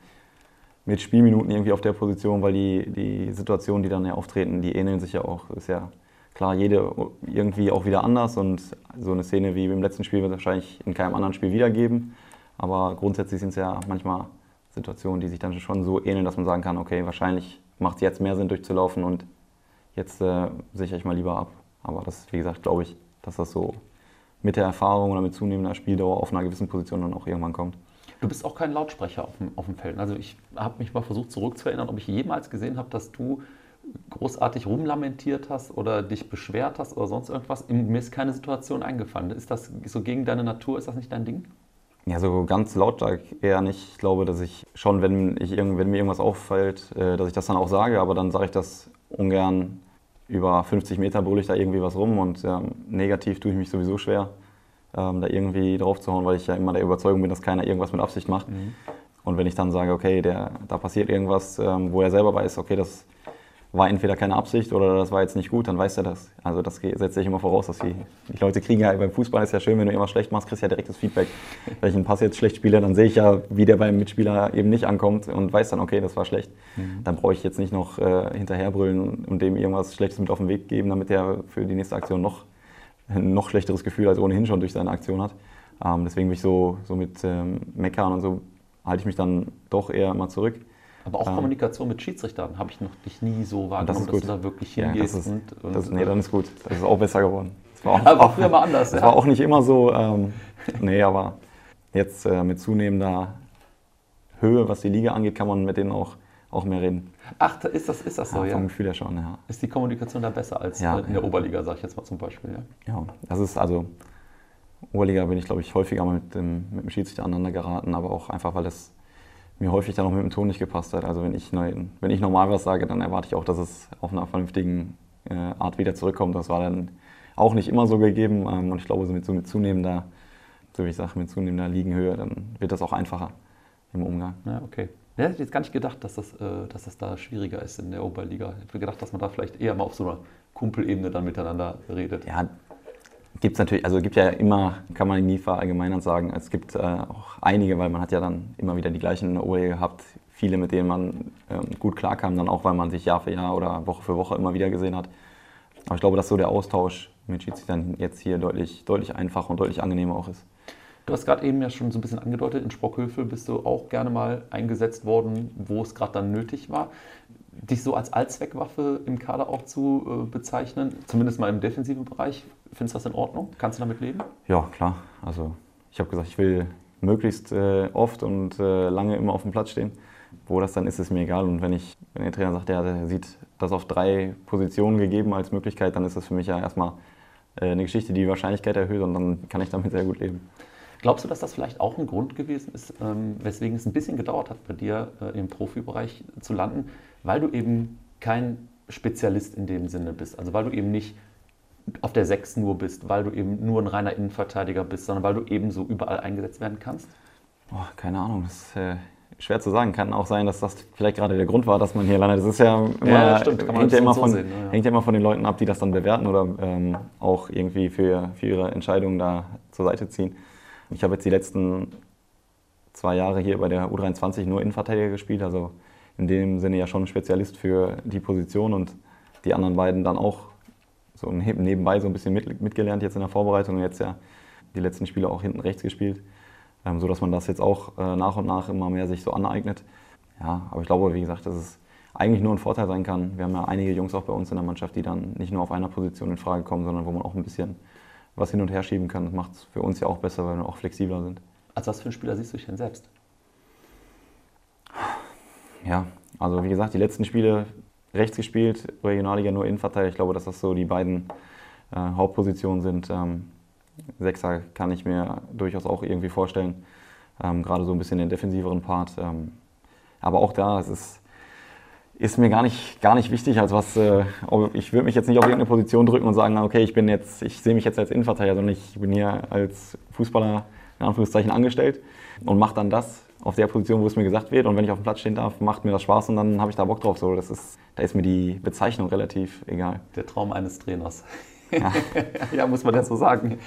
mit Spielminuten irgendwie auf der Position, weil die, die Situationen, die dann ja auftreten, die ähneln sich ja auch. Ist ja klar, jede irgendwie auch wieder anders und so eine Szene wie im letzten Spiel wird es wahrscheinlich in keinem anderen Spiel wiedergeben. Aber grundsätzlich sind es ja manchmal Situationen, die sich dann schon so ähneln, dass man sagen kann, okay, wahrscheinlich macht es jetzt mehr Sinn durchzulaufen und jetzt äh, sichere ich mal lieber ab. Aber das, wie gesagt, glaube ich, dass das so mit der Erfahrung oder mit zunehmender Spieldauer auf einer gewissen Position dann auch irgendwann kommt. Du bist auch kein Lautsprecher auf dem, auf dem Feld. Also ich habe mich mal versucht zurückzuerinnern, ob ich jemals gesehen habe, dass du großartig rumlamentiert hast oder dich beschwert hast oder sonst irgendwas. Mir ist keine Situation eingefallen. Ist das so gegen deine Natur? Ist das nicht dein Ding? Ja, so ganz lautstark eher nicht. Ich glaube, dass ich schon, wenn, ich, irgend- wenn mir irgendwas auffällt, äh, dass ich das dann auch sage, aber dann sage ich das ungern. Über 50 Meter brülle ich da irgendwie was rum und ähm, negativ tue ich mich sowieso schwer, ähm, da irgendwie drauf zu hauen, weil ich ja immer der Überzeugung bin, dass keiner irgendwas mit Absicht macht. Und wenn ich dann sage, okay, der, da passiert irgendwas, ähm, wo er selber weiß, okay, das war entweder keine Absicht oder das war jetzt nicht gut, dann weiß er das. Also das setze ich immer voraus, dass die, die Leute kriegen ja, beim Fußball ist ja schön, wenn du irgendwas schlecht machst, kriegst du ja direktes Feedback. [laughs] Wenn ich einen Pass jetzt schlecht spiele, dann sehe ich ja, wie der beim Mitspieler eben nicht ankommt und weiß dann, okay, das war schlecht. Dann brauche ich jetzt nicht noch äh, hinterherbrüllen und dem irgendwas Schlechtes mit auf den Weg geben, damit er für die nächste Aktion noch ein noch schlechteres Gefühl als ohnehin schon durch seine Aktion hat. Ähm, deswegen bin ich so, so mit ähm, Meckern und so halte ich mich dann doch eher immer zurück. Aber auch Ähm. Kommunikation mit Schiedsrichtern habe ich noch dich nie so wahrgenommen, ist dass du da wirklich Ja, hingehst. das ist, und, und, das, nee, dann ist gut. Das ist auch besser geworden. Das war [laughs] auch, Aber war früher mal anders, Das ja. war auch nicht immer so. Ähm, nee, aber jetzt äh, mit zunehmender Höhe, was die Liga angeht, kann man mit denen auch, auch mehr reden. Ach, da ist das, ist das so, ja, ja. Vom Gefühl her schon, ja. Ist die Kommunikation da besser als Ja, in der. Oberliga, sage ich jetzt mal zum Beispiel. Ja? Ja, das ist also, Oberliga bin ich, glaube ich, häufiger mal mit dem, mit dem Schiedsrichter aneinander geraten, aber auch einfach, weil es mir häufig dann auch mit dem Ton nicht gepasst hat. Also wenn ich, neu, wenn ich normal was sage, dann erwarte ich auch, dass es auf einer vernünftigen äh, Art wieder zurückkommt. Das war dann auch nicht immer so gegeben ähm, und ich glaube, so mit, so mit zunehmender, so wie ich sage, mit zunehmender Liegenhöhe, dann wird das auch einfacher im Umgang. Ja, okay. Ja, ich hätte jetzt gar nicht gedacht, dass das, äh, dass das da schwieriger ist in der Oberliga. Ich hätte gedacht, dass man da vielleicht eher mal auf so einer Kumpelebene dann miteinander redet. Ja, gibt es natürlich, also gibt ja immer, kann man nie verallgemeinern sagen, es gibt äh, auch einige, weil man hat ja dann immer wieder die gleichen in der OL gehabt, viele, mit denen man ähm, gut klarkam, dann auch, weil man sich Jahr für Jahr oder Woche für Woche immer wieder gesehen hat. Aber ich glaube, dass so der Austausch mit Schiedsrichtern jetzt hier deutlich, deutlich einfacher und deutlich angenehmer auch ist. Du hast gerade eben ja schon so ein bisschen angedeutet, in Sprockhövel bist du auch gerne mal eingesetzt worden, wo es gerade dann nötig war. Dich so als Allzweckwaffe im Kader auch zu äh, bezeichnen, zumindest mal im defensiven Bereich, findest du das in Ordnung? Kannst du damit leben? Ja, klar. Also ich habe gesagt, ich will möglichst äh, oft und äh, lange immer auf dem Platz stehen. Wo das dann ist, ist mir egal. Und wenn, ich, wenn der Trainer sagt, ja, der sieht das auf drei Positionen gegeben als Möglichkeit, dann ist das für mich ja erstmal äh, eine Geschichte, die die Wahrscheinlichkeit erhöht und dann kann ich damit sehr gut leben. Glaubst du, dass das vielleicht auch ein Grund gewesen ist, ähm, weswegen es ein bisschen gedauert hat, bei dir äh, im Profibereich zu landen, weil du eben kein Spezialist in dem Sinne bist? Also weil du eben nicht auf der 6 nur bist, weil du eben nur ein reiner Innenverteidiger bist, sondern weil du eben so überall eingesetzt werden kannst? Boah, keine Ahnung, das ist äh, schwer zu sagen. Kann auch sein, dass das vielleicht gerade der Grund war, dass man hier landet. Das ist ja immer, Ja, stimmt. Kann man hängt, ja so immer so von, sehen, ja. hängt ja immer von den Leuten ab, die das dann bewerten oder ähm, auch irgendwie für, für ihre Entscheidungen da zur Seite ziehen. Ich habe jetzt die letzten zwei Jahre hier bei der U23 nur Innenverteidiger gespielt, also in dem Sinne ja schon Spezialist für die Position und die anderen beiden dann auch so nebenbei so ein bisschen mit, mitgelernt jetzt in der Vorbereitung und jetzt ja die letzten Spiele auch hinten rechts gespielt, ähm, so dass man das jetzt auch äh, nach und nach immer mehr sich so aneignet. Ja, aber ich glaube, wie gesagt, dass es eigentlich nur ein Vorteil sein kann. Wir haben ja einige Jungs auch bei uns in der Mannschaft, die dann nicht nur auf einer Position in Frage kommen, sondern wo man auch ein bisschen was hin und her schieben kann. Das macht es für uns ja auch besser, weil wir auch flexibler sind. Als was für ein Spieler siehst du dich denn selbst? Ja, also wie gesagt, die letzten Spiele rechts gespielt, Regionalliga nur Innenverteidiger. Ich glaube, dass das so die beiden äh, Hauptpositionen sind. Ähm, Sechser kann ich mir durchaus auch irgendwie vorstellen. Ähm, Gerade so ein bisschen den defensiveren Part. Ähm, aber auch da, es ist, ist mir gar nicht, gar nicht wichtig, als was. Äh, ich würde mich jetzt nicht auf irgendeine Position drücken und sagen, okay, ich bin jetzt, ich sehe mich jetzt als Innenverteidiger, sondern ich bin hier als Fußballer in Anführungszeichen angestellt und mache dann das auf der Position, wo es mir gesagt wird. Und wenn ich auf dem Platz stehen darf, macht mir das Spaß und dann habe ich da Bock drauf. So, das ist, da ist mir die Bezeichnung relativ egal. Der Traum eines Trainers. Ja, [laughs] muss man ja so sagen.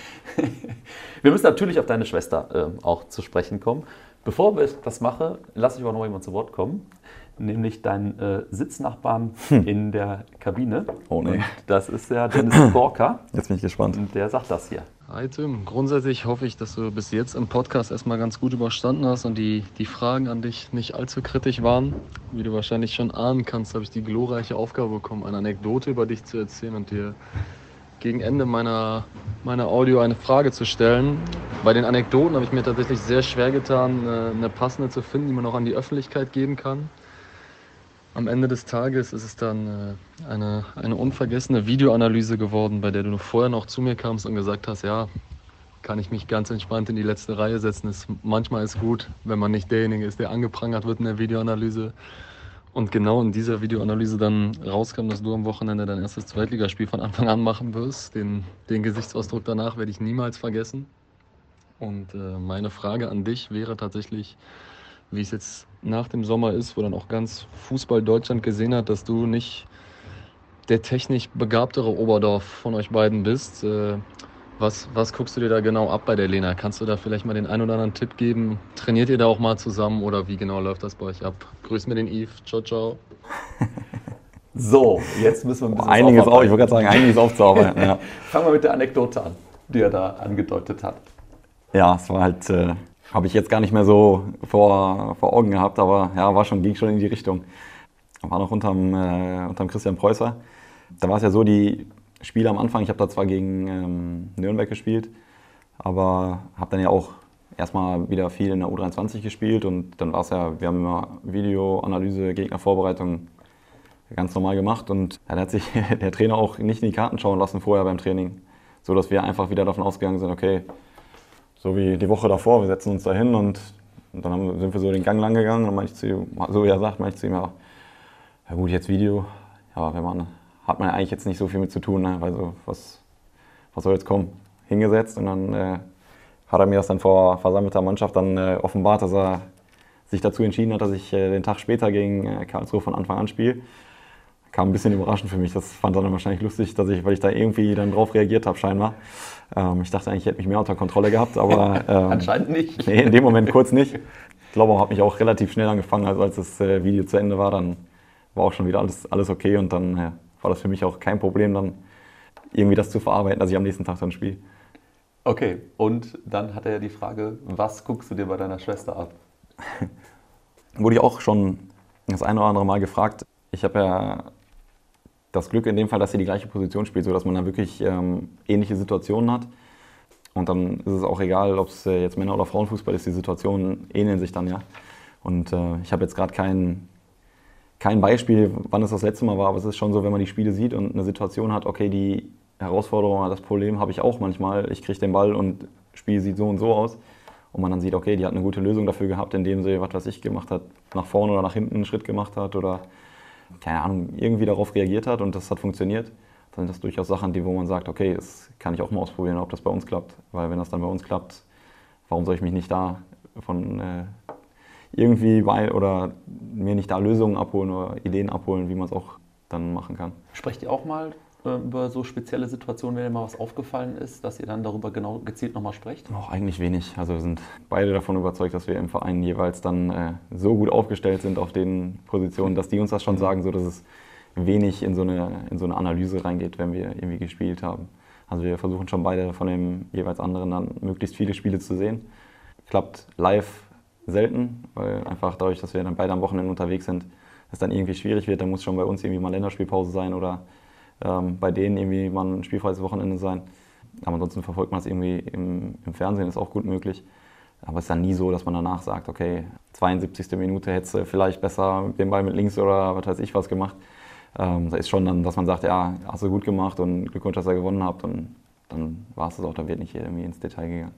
Wir müssen natürlich auf deine Schwester ähm, auch zu sprechen kommen. Bevor ich das mache, lasse ich aber noch jemand zu Wort kommen, nämlich deinen äh, Sitznachbarn in der Kabine. Oh, nee. Und das ist der Dennis [clears throat] Borka Jetzt bin ich gespannt. und der sagt das hier. Hi Tim, grundsätzlich hoffe ich, dass du bis jetzt im Podcast erstmal ganz gut überstanden hast und die, die Fragen an dich nicht allzu kritisch waren. Wie du wahrscheinlich schon ahnen kannst, habe ich die glorreiche Aufgabe bekommen, eine Anekdote über dich zu erzählen und dir gegen Ende meiner, meiner Audio eine Frage zu stellen. Bei den Anekdoten habe ich mir tatsächlich sehr schwer getan, äh, eine passende zu finden, die man auch an die Öffentlichkeit geben kann. Am Ende des Tages ist es dann äh, eine, eine unvergessene Videoanalyse geworden, bei der du vorher noch zu mir kamst und gesagt hast, ja, kann ich mich ganz entspannt in die letzte Reihe setzen. Ist, manchmal ist gut, wenn man nicht derjenige ist, der angeprangert wird in der Videoanalyse. Und genau in dieser Videoanalyse dann rauskam, dass du am Wochenende dein erstes Zweitligaspiel von Anfang an machen wirst. Den, den Gesichtsausdruck danach werde ich niemals vergessen. Und äh, meine Frage an dich wäre tatsächlich, wie es jetzt nach dem Sommer ist, wo dann auch ganz Fußball Deutschland gesehen hat, dass du nicht der technisch begabtere Oberdorf von euch beiden bist. Äh, was, was guckst du dir da genau ab bei der Lena? Kannst du da vielleicht mal den einen oder anderen Tipp geben? Trainiert ihr da auch mal zusammen oder wie genau läuft das bei euch ab? Grüß mir den Yves. Ciao, ciao. [laughs] So, jetzt müssen wir ein bisschen was Einiges auch, ich wollte gerade sagen, einiges aufzuarbeiten. [laughs] ja. Fangen wir mit der Anekdote an, die er da angedeutet hat. ja, es war halt, äh, habe ich jetzt gar nicht mehr so vor, vor Augen gehabt, aber ja, war schon, ging schon in die Richtung. War noch unterm, äh, unterm Christian Preußer. Da war es ja so, die Spiele am Anfang, ich habe da zwar gegen ähm, Nürnberg gespielt, aber habe dann ja auch erstmal wieder viel in der U23 gespielt und dann war es ja, wir haben immer Videoanalyse, Gegnervorbereitung ganz normal gemacht und ja, da hat sich [laughs] der Trainer auch nicht in die Karten schauen lassen vorher beim Training, so dass wir einfach wieder davon ausgegangen sind, okay, so wie die Woche davor, wir setzen uns da hin und, und dann haben, sind wir so den Gang lang gegangen und ich zu ihm, so wie er sagt, meinte ich zu ihm, ja, ja gut, jetzt Video, ja, wenn man, hat man eigentlich jetzt nicht so viel mit zu tun, ne? weil so, was, was soll jetzt kommen? Hingesetzt und dann äh, hat er mir das dann vor versammelter Mannschaft dann äh, offenbart, dass er sich dazu entschieden hat, dass ich äh, den Tag später gegen äh, Karlsruhe von Anfang an spiele. Kam ein bisschen überraschend für mich. Das fand er dann wahrscheinlich lustig, dass ich, weil ich da irgendwie dann drauf reagiert habe, scheinbar. Ähm, ich dachte eigentlich, ich hätte mich mehr unter Kontrolle gehabt, aber [laughs] ähm, Anscheinend nicht. Nee, in dem Moment kurz nicht. Ich glaube, er hat mich auch relativ schnell angefangen. Also als das äh, Video zu Ende war, dann war auch schon wieder alles, alles okay und dann äh, war das für mich auch kein Problem, dann irgendwie das zu verarbeiten, dass ich am nächsten Tag dann spiele. Okay, und dann hat er ja die Frage, was guckst du dir bei deiner Schwester ab? [laughs] Wurde ich auch schon das eine oder andere Mal gefragt. Ich habe ja das Glück in dem Fall, dass sie die gleiche Position spielt, sodass man da wirklich ähm, ähnliche Situationen hat. Und dann ist es auch egal, ob es äh, jetzt Männer- oder Frauenfußball ist, die Situationen ähneln sich dann ja. Und äh, ich habe jetzt gerade keinen kein Beispiel, wann es das letzte Mal war, aber es ist schon so, wenn man die Spiele sieht und eine Situation hat, okay, die Herausforderung, das Problem habe ich auch manchmal. Ich kriege den Ball und das Spiel sieht so und so aus. Und man dann sieht, okay, die hat eine gute Lösung dafür gehabt, indem sie, was weiß ich, gemacht hat, nach vorne oder nach hinten einen Schritt gemacht hat oder, keine Ahnung, irgendwie darauf reagiert hat und das hat funktioniert. Dann sind das durchaus Sachen, die, wo man sagt, okay, das kann ich auch mal ausprobieren, ob das bei uns klappt. Weil wenn das dann bei uns klappt, warum soll ich mich nicht da von äh, irgendwie bei oder mir nicht da Lösungen abholen oder Ideen abholen, wie man es auch dann machen kann. Sprecht ihr auch mal über so spezielle Situationen, wenn dir mal was aufgefallen ist, dass ihr dann darüber genau gezielt nochmal sprecht? Auch eigentlich wenig. Also wir sind beide davon überzeugt, dass wir im Verein jeweils dann äh, so gut aufgestellt sind auf den Positionen, dass die uns das schon sagen, so dass es wenig in so eine, in so eine Analyse reingeht, wenn wir irgendwie gespielt haben. Also wir versuchen schon beide von dem jeweils anderen dann möglichst viele Spiele zu sehen. Klappt live selten, weil einfach dadurch, dass wir dann beide am Wochenende unterwegs sind, es dann irgendwie schwierig wird. Da muss schon bei uns irgendwie mal Länderspielpause sein oder ähm, bei denen irgendwie mal ein spielfreies Wochenende sein. Aber ansonsten verfolgt man es irgendwie im, im, Fernsehen, ist auch gut möglich. Aber es ist dann nie so, dass man danach sagt, okay, 72. Minute hättest du vielleicht besser den Ball mit links oder was weiß ich was gemacht. Ähm, da ist schon dann, dass man sagt, ja, hast du gut gemacht und Glückwunsch, dass ihr gewonnen habt. Und dann war es das auch, da wird nicht irgendwie ins Detail gegangen.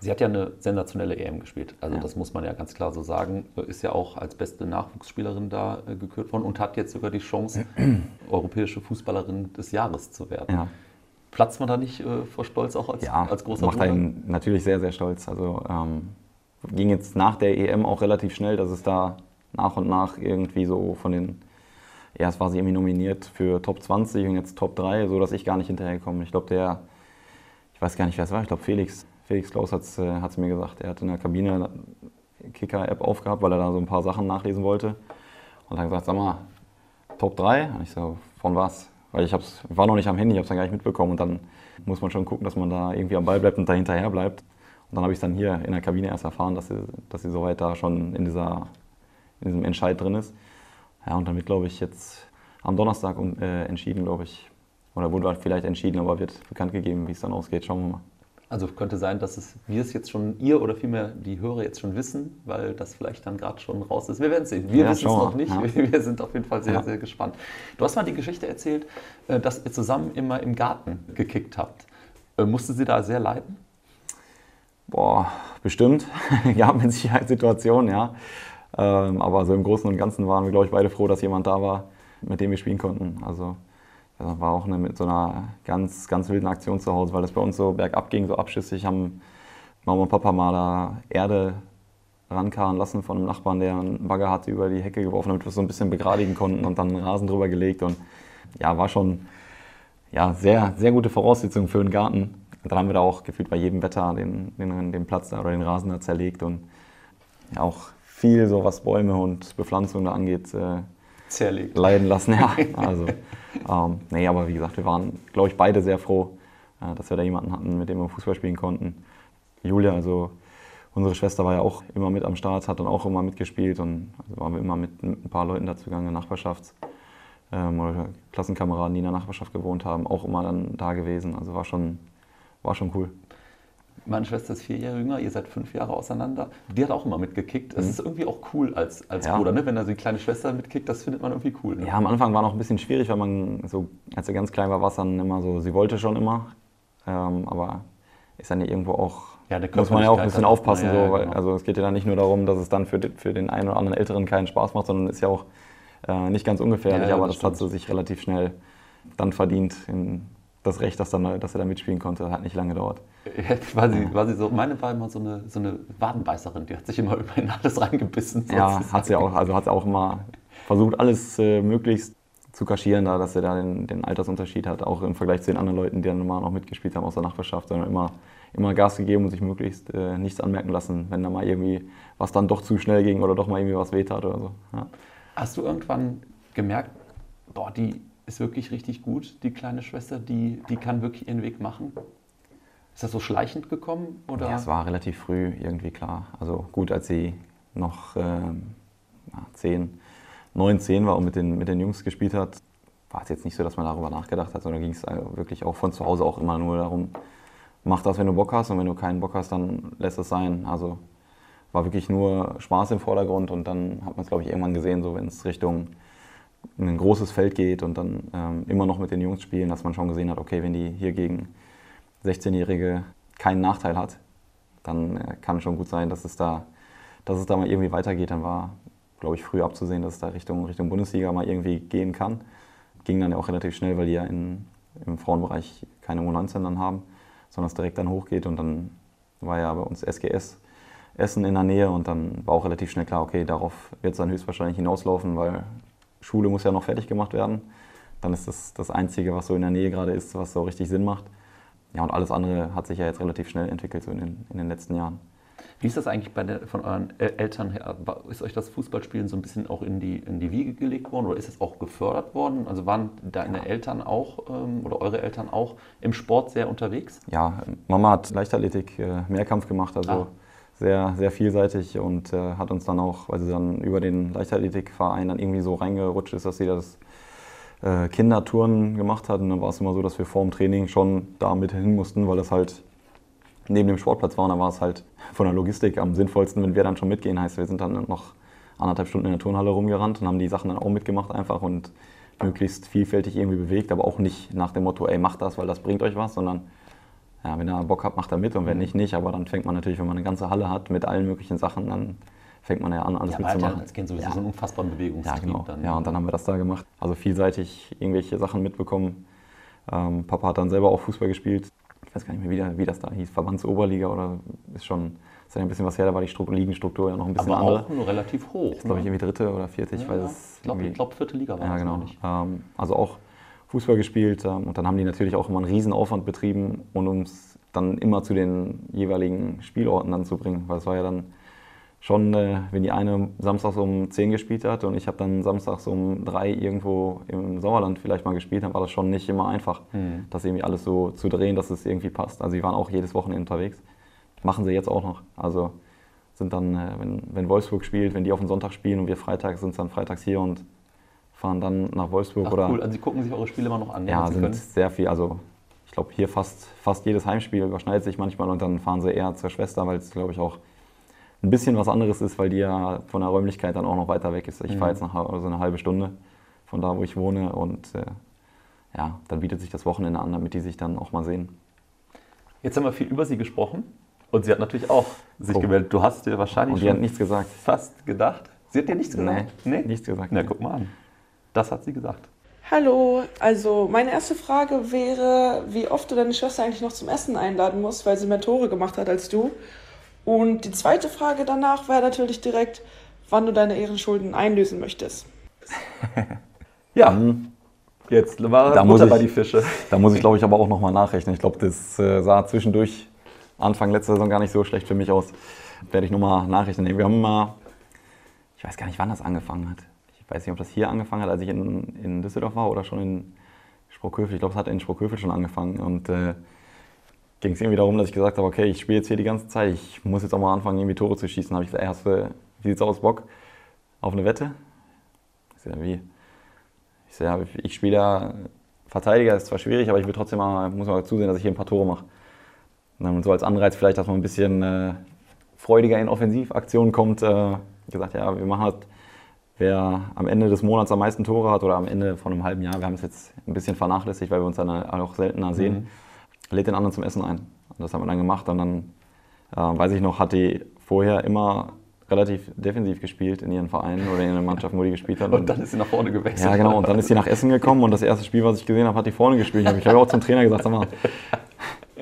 Sie hat ja eine sensationelle EM gespielt. Also ja. das muss man ja ganz klar so sagen. Ist ja auch als beste Nachwuchsspielerin da äh, gekürt worden und hat jetzt sogar die Chance, [clears throat] europäische Fußballerin des Jahres zu werden. Ja. Platzt man da nicht äh, vor Stolz auch als, ja, als großer macht Bruder? einen natürlich sehr, sehr stolz. Also ähm, ging jetzt nach der EM auch relativ schnell, dass es da nach und nach irgendwie so von den, erst war sie irgendwie nominiert für Top 20 und jetzt Top 3, so dass ich gar nicht hinterhergekommen. Ich glaube, der, ich weiß gar nicht, wer es war, ich glaube Felix, Felix Klaus hat es äh, mir gesagt. Er hat in der Kabine Kicker-App aufgehabt, weil er da so ein paar Sachen nachlesen wollte. Und hat gesagt, sag mal, Top 3? Und ich so, von was? Weil ich hab's, war noch nicht am Handy, ich habe es dann gar nicht mitbekommen. Und dann muss man schon gucken, dass man da irgendwie am Ball bleibt und da hinterher bleibt. Und dann habe ich es dann hier in der Kabine erst erfahren, dass sie, dass sie soweit da schon in, dieser, in diesem Entscheid drin ist. Ja, und damit glaube ich jetzt am Donnerstag äh, entschieden, glaube ich. Oder wurde vielleicht entschieden, aber wird bekannt gegeben, wie es dann ausgeht. Schauen wir mal. Also könnte sein, dass es, wir es jetzt schon, ihr oder vielmehr die Hörer jetzt schon wissen, weil das vielleicht dann gerade schon raus ist. Wir werden es sehen. Wir ja, wissen es noch nicht. Ja. [laughs] Wir sind auf jeden Fall sehr, ja. sehr gespannt. Du hast mal die Geschichte erzählt, äh, dass ihr zusammen immer im Garten gekickt habt. Äh, musste sie da sehr leiden? Boah, bestimmt. [laughs] ja, mit Sicherheit Situationen, ja. Ähm, aber so im Großen und Ganzen waren wir, glaube ich, beide froh, dass jemand da war, mit dem wir spielen konnten. Also war auch eine, mit so einer ganz, ganz wilden Aktion zu Hause, weil das bei uns so bergab ging, so abschüssig, haben Mama und Papa mal da Erde rankarren lassen von einem Nachbarn, der einen Bagger hatte, über die Hecke geworfen, damit wir es so ein bisschen begradigen konnten und dann einen Rasen drüber gelegt. Und ja, war schon ja, sehr, sehr gute Voraussetzungen für einen Garten. Und dann haben wir da auch gefühlt bei jedem Wetter den, den, den Platz da oder den Rasen da zerlegt und ja, auch viel, so was Bäume und Bepflanzung da angeht, äh, zerlegt. leiden lassen. Ja, [laughs] also, ähm, nee, aber wie gesagt, wir waren, glaube ich, beide sehr froh, äh, dass wir da jemanden hatten, mit dem wir Fußball spielen konnten. Julia, also unsere Schwester war ja auch immer mit am Start, hat dann auch immer mitgespielt und also waren wir immer mit ein paar Leuten dazugegangen, Nachbarschafts- ähm, oder Klassenkameraden, die in der Nachbarschaft gewohnt haben, auch immer dann da gewesen. Also war schon, war schon cool. Meine Schwester ist vier Jahre jünger, ihr seid fünf Jahre auseinander. Die hat auch immer mitgekickt. Das mhm. ist irgendwie auch cool als, als ja. Bruder, ne? wenn da so die kleine Schwester mitkickt, das findet man irgendwie cool. Ne? Ja, am Anfang war noch ein bisschen schwierig, weil man so, als sie ganz klein war, war es dann immer so, sie wollte schon immer, ähm, aber ist dann ja irgendwo auch, ja, muss man ja auch ein bisschen aufpassen. Ja, so, weil, genau. Also es geht ja dann nicht nur darum, dass es dann für, für den einen oder anderen Älteren keinen Spaß macht, sondern ist ja auch äh, nicht ganz ungefährlich, aber das, das hat sie sich relativ schnell dann verdient, in, das Recht, dass, dann, dass er da mitspielen konnte, hat nicht lange gedauert. [laughs] Ja, war, sie, war sie so, meine war immer so eine, so eine Wadenbeißerin, die hat sich immer [laughs] über alles reingebissen. Ja, hat sie auch, also hat sie auch immer versucht, alles äh, möglichst zu kaschieren, da, dass er da den, den, Altersunterschied hat, auch im Vergleich zu den anderen Leuten, die dann immer noch mitgespielt haben aus der Nachbarschaft, sondern immer, immer Gas gegeben und sich möglichst äh, nichts anmerken lassen, wenn da mal irgendwie was dann doch zu schnell ging oder doch mal irgendwie was wehtat oder so. Ja. Hast du irgendwann gemerkt, boah, die ist wirklich richtig gut, die kleine Schwester, die, die kann wirklich ihren Weg machen? Ist das so schleichend gekommen? Oder? Ja, es war relativ früh irgendwie klar. Also gut, als sie noch ähm, 10, 9, 10 war und mit den, mit den Jungs gespielt hat, war es jetzt nicht so, dass man darüber nachgedacht hat, sondern ging es wirklich auch von zu Hause auch immer nur darum, mach das, wenn du Bock hast und wenn du keinen Bock hast, dann lässt es sein. Also war wirklich nur Spaß im Vordergrund und dann hat man es, glaube ich, irgendwann gesehen, so wenn es Richtung ein großes Feld geht und dann ähm, immer noch mit den Jungs spielen, dass man schon gesehen hat, okay, wenn die hier gegen 16-Jährige keinen Nachteil hat, dann äh, kann schon gut sein, dass es da, dass es da mal irgendwie weitergeht. Dann war, glaube ich, früh abzusehen, dass es da Richtung, Richtung Bundesliga mal irgendwie gehen kann. Ging dann ja auch relativ schnell, weil die ja in, im Frauenbereich keine U19 dann haben, sondern es direkt dann hochgeht und dann war ja bei uns SGS Essen in der Nähe und dann war auch relativ schnell klar, okay, darauf wird es dann höchstwahrscheinlich hinauslaufen, weil Schule muss ja noch fertig gemacht werden. Dann ist das das Einzige, was so in der Nähe gerade ist, was so richtig Sinn macht. Ja, und alles andere hat sich ja jetzt relativ schnell entwickelt, so in den, in den letzten Jahren. Wie ist das eigentlich bei der, von euren Eltern her? Ist euch das Fußballspielen so ein bisschen auch in die, in die Wiege gelegt worden oder ist es auch gefördert worden? Also waren deine ja. Eltern auch ähm, oder eure Eltern auch im Sport sehr unterwegs? Ja, Mama hat Leichtathletik, äh, Mehrkampf gemacht, also ah. Sehr, sehr vielseitig und äh, hat uns dann auch, weil sie dann über den Leichtathletikverein dann irgendwie so reingerutscht ist, dass sie das äh, Kindertouren gemacht hat. Und dann war es immer so, dass wir vor dem Training schon da mit hin mussten, weil das halt neben dem Sportplatz war. Und da war es halt von der Logistik am sinnvollsten, wenn wir dann schon mitgehen. Heißt, wir sind dann noch anderthalb Stunden in der Turnhalle rumgerannt und haben die Sachen dann auch mitgemacht einfach und möglichst vielfältig irgendwie bewegt, aber auch nicht nach dem Motto, ey, macht das, weil das bringt euch was, sondern ja, wenn ihr Bock habt, macht er mit und wenn nicht, nicht. Aber dann fängt man natürlich, wenn man eine ganze Halle hat mit allen möglichen Sachen, dann fängt man ja an, alles ja, mitzumachen. Ja, als Kind sowieso ja. so einen unfassbaren Bewegungstrieb. Ja, genau. Dann, ja, und dann haben wir das da gemacht. Also vielseitig irgendwelche Sachen mitbekommen. Ähm, Papa hat dann selber auch Fußball gespielt. Ich weiß gar nicht mehr, wie, wie das da hieß. Verbandsoberliga oder ist schon ist ja ein bisschen was her, da war die Struktur, Ligenstruktur ja noch ein bisschen Aber andere. auch nur relativ hoch. Ist, glaube ich, ne? irgendwie dritte oder vierte, ich ja, weiß es. Ich glaube, glaub, vierte Liga war ja, genau. Nicht. Ähm, also auch Fußball gespielt ähm, und dann haben die natürlich auch immer einen riesen Aufwand betrieben, um uns dann immer zu den jeweiligen Spielorten dann zu bringen, weil es war ja dann schon, äh, wenn die eine samstags um 10 gespielt hat und ich habe dann samstags um 3 irgendwo im Sauerland vielleicht mal gespielt, dann war das schon nicht immer einfach, mhm. das irgendwie alles so zu drehen, dass es irgendwie passt. Also sie waren auch jedes Wochenende unterwegs. Machen sie jetzt auch noch. Also sind dann, äh, wenn, wenn Wolfsburg spielt, wenn die auf den Sonntag spielen und wir Freitag sind dann freitags hier und fahren dann nach Wolfsburg. Ach, oder, cool, also Sie gucken sich eure Spiele immer noch an. Ja, sind können. sehr viel. Also ich glaube, hier fast, fast jedes Heimspiel überschneidet sich manchmal und dann fahren sie eher zur Schwester, weil es, glaube ich, auch ein bisschen was anderes ist, weil die ja von der Räumlichkeit dann auch noch weiter weg ist. Ich mhm. fahre jetzt nach also eine halbe Stunde von da, wo ich wohne und äh, ja, dann bietet sich das Wochenende an, damit die sich dann auch mal sehen. Jetzt haben wir viel über sie gesprochen und sie hat natürlich auch sich oh. gemeldet. Du hast dir wahrscheinlich und die hat nichts gesagt. fast gedacht. Sie hat dir nichts gesagt? Nee, nee? nichts gesagt. Na, guck mal an. Das hat sie gesagt. Hallo, also meine erste Frage wäre, wie oft du deine Schwester eigentlich noch zum Essen einladen musst, weil sie mehr Tore gemacht hat als du. Und die zweite Frage danach wäre natürlich direkt, wann du deine Ehrenschulden einlösen möchtest. [laughs] ja, mhm. jetzt war da Butter bei die Fische. Da muss ich, glaube ich, aber auch nochmal nachrechnen. Ich glaube, das äh, sah zwischendurch Anfang letzter Saison gar nicht so schlecht für mich aus. Werde ich nochmal nachrechnen. Wir haben mal, ich weiß gar nicht, wann das angefangen hat. Weiß nicht, ob das hier angefangen hat, als ich in, in Düsseldorf war oder schon in Sprockhövel. Ich glaube, es hat in Sprockhövel schon angefangen. Und äh, ging es irgendwie darum, dass ich gesagt habe, okay, ich spiele jetzt hier die ganze Zeit, ich muss jetzt auch mal anfangen, irgendwie Tore zu schießen. habe ich gesagt, ey, hast du, wie sieht's aus, Bock auf eine Wette? Ich sage, wie? Ich sage, ja, ich spiele da Verteidiger, ist zwar schwierig, aber ich will trotzdem mal, muss mal zusehen, dass ich hier ein paar Tore mache. Und dann so als Anreiz vielleicht, dass man ein bisschen äh, freudiger in Offensivaktionen kommt, äh, gesagt, ja, wir machen halt, wer am Ende des Monats am meisten Tore hat oder am Ende von einem halben Jahr, wir haben es jetzt ein bisschen vernachlässigt, weil wir uns dann auch seltener sehen. Mhm lädt den anderen zum Essen ein. Und das haben wir dann gemacht. Und dann, äh, weiß ich noch, hat die vorher immer relativ defensiv gespielt in ihren Vereinen oder in den Mannschaften, wo die gespielt hat. Und, und dann ist sie nach vorne gewechselt. Ja, genau. Und dann ist sie nach Essen gekommen und das erste Spiel, was ich gesehen habe, hat die vorne gespielt. Ich habe auch zum Trainer gesagt, sag mal,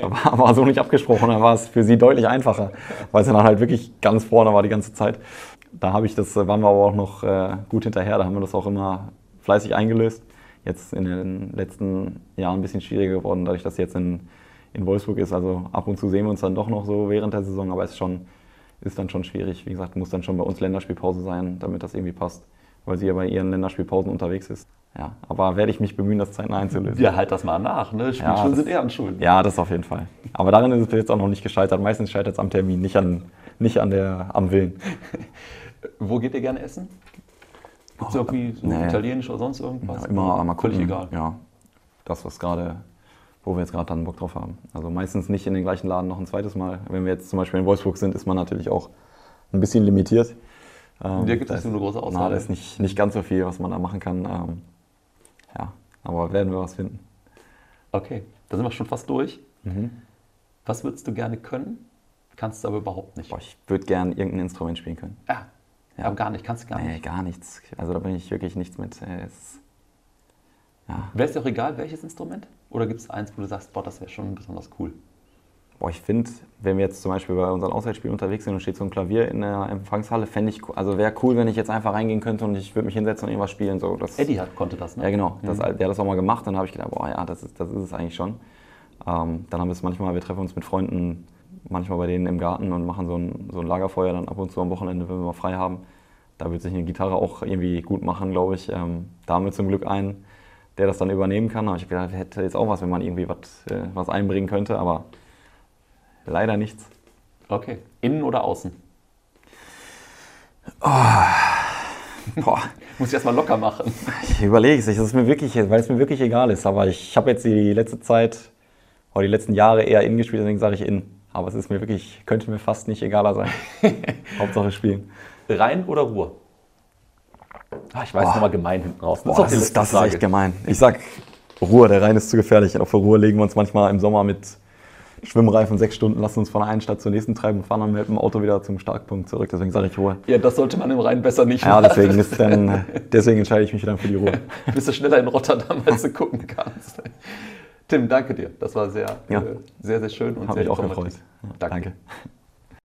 war, war so nicht abgesprochen. Da war es für sie deutlich einfacher, weil sie dann halt wirklich ganz vorne war die ganze Zeit. Da habe ich das, waren wir aber auch noch äh, gut hinterher. Da haben wir das auch immer fleißig eingelöst jetzt in den letzten Jahren ein bisschen schwieriger geworden, dadurch, dass jetzt in, in Wolfsburg ist. Also ab und zu sehen wir uns dann doch noch so während der Saison, aber es ist, schon, ist dann schon schwierig. Wie gesagt, muss dann schon bei uns Länderspielpause sein, damit das irgendwie passt, weil sie ja bei ihren Länderspielpausen unterwegs ist. Ja, aber werde ich mich bemühen, das zeitnah einzulösen. Ja, halt das mal nach. Ne? Spielschulden ja, sind eher an Schulden. Ja, das auf jeden Fall. Aber darin ist es jetzt auch noch nicht gescheitert. Meistens scheitert es am Termin, nicht, an, nicht an der, am Willen. Wo geht ihr gerne essen? Gibt es oh, irgendwie so nee. italienisch oder sonst irgendwas? Ja, immer mal gucken. Völlig egal. Ja, das, was gerade, wo wir jetzt gerade dann Bock drauf haben. Also meistens nicht in den gleichen Laden noch ein zweites Mal. Wenn wir jetzt zum Beispiel in Wolfsburg sind, ist man natürlich auch ein bisschen limitiert. Ähm, Dir gibt es eine große Auswahl. Na, das ist nicht, nicht ganz so viel, was man da machen kann. Ähm, ja, aber werden wir was finden. Okay, da sind wir schon fast durch. Mhm. Was würdest du gerne können? Kannst du aber überhaupt nicht. Boah, ich würde gerne irgendein Instrument spielen können. Ja, ja. aber gar nicht, kannst du gar nee, nicht. gar nichts. Also da bin ich wirklich nichts mit. Äh, es, ja. Wäre es dir auch egal, welches Instrument? Oder gibt es eins, wo du sagst, boah, das wäre schon besonders cool? Boah, ich finde, wenn wir jetzt zum Beispiel bei unseren Auswärtsspielen unterwegs sind und steht so ein Klavier in der Empfangshalle, fände ich, also wäre cool, wenn ich jetzt einfach reingehen könnte und ich würde mich hinsetzen und irgendwas spielen. So, das, Eddie hat, konnte das, ne? Ja, genau. Das, mhm. Der hat das auch mal gemacht. Dann habe ich gedacht, boah, ja, das ist, das ist es eigentlich schon. Ähm, dann haben wir es manchmal, wir treffen uns mit Freunden manchmal bei denen im Garten und machen so ein, so ein Lagerfeuer dann ab und zu am Wochenende, wenn wir mal frei haben. Da wird sich eine Gitarre auch irgendwie gut machen, glaube ich. Ähm, da haben wir zum Glück einen, der das dann übernehmen kann. Aber ich gedacht, hätte jetzt auch was, wenn man irgendwie was, äh, was einbringen könnte, aber leider nichts. Okay. Innen oder außen? Oh. Boah. Muss ich erstmal locker machen. Ich überlege es, es ist mir wirklich, weil es mir wirklich egal ist. Aber ich habe jetzt die letzte Zeit oder die letzten Jahre eher innen gespielt, deswegen sage ich innen. Aber es ist mir wirklich, könnte mir fast nicht egaler sein. [laughs] Hauptsache spielen. Rhein oder Ruhr? Ah, ich weiß, oh. nochmal gemein hinten raus. Das, Boah, ist, das, ist, das ist echt gemein. Ich sag Ruhr, der Rhein ist zu gefährlich. Auf der Ruhr legen wir uns manchmal im Sommer mit Schwimmreifen sechs Stunden, lassen uns von einer Stadt zur nächsten treiben und fahren dann mit dem Auto wieder zum Startpunkt zurück. Deswegen sage ich Ruhe. Ja, das sollte man im Rhein besser nicht machen. Ja, deswegen, ist dann, [laughs] deswegen entscheide ich mich dann für die Ruhe. Bist du schneller in Rotterdam, als du gucken kannst. Tim, danke dir. Das war sehr, ja. äh, sehr, sehr schön und Hab sehr mich auch gefreut. Ja, danke. danke.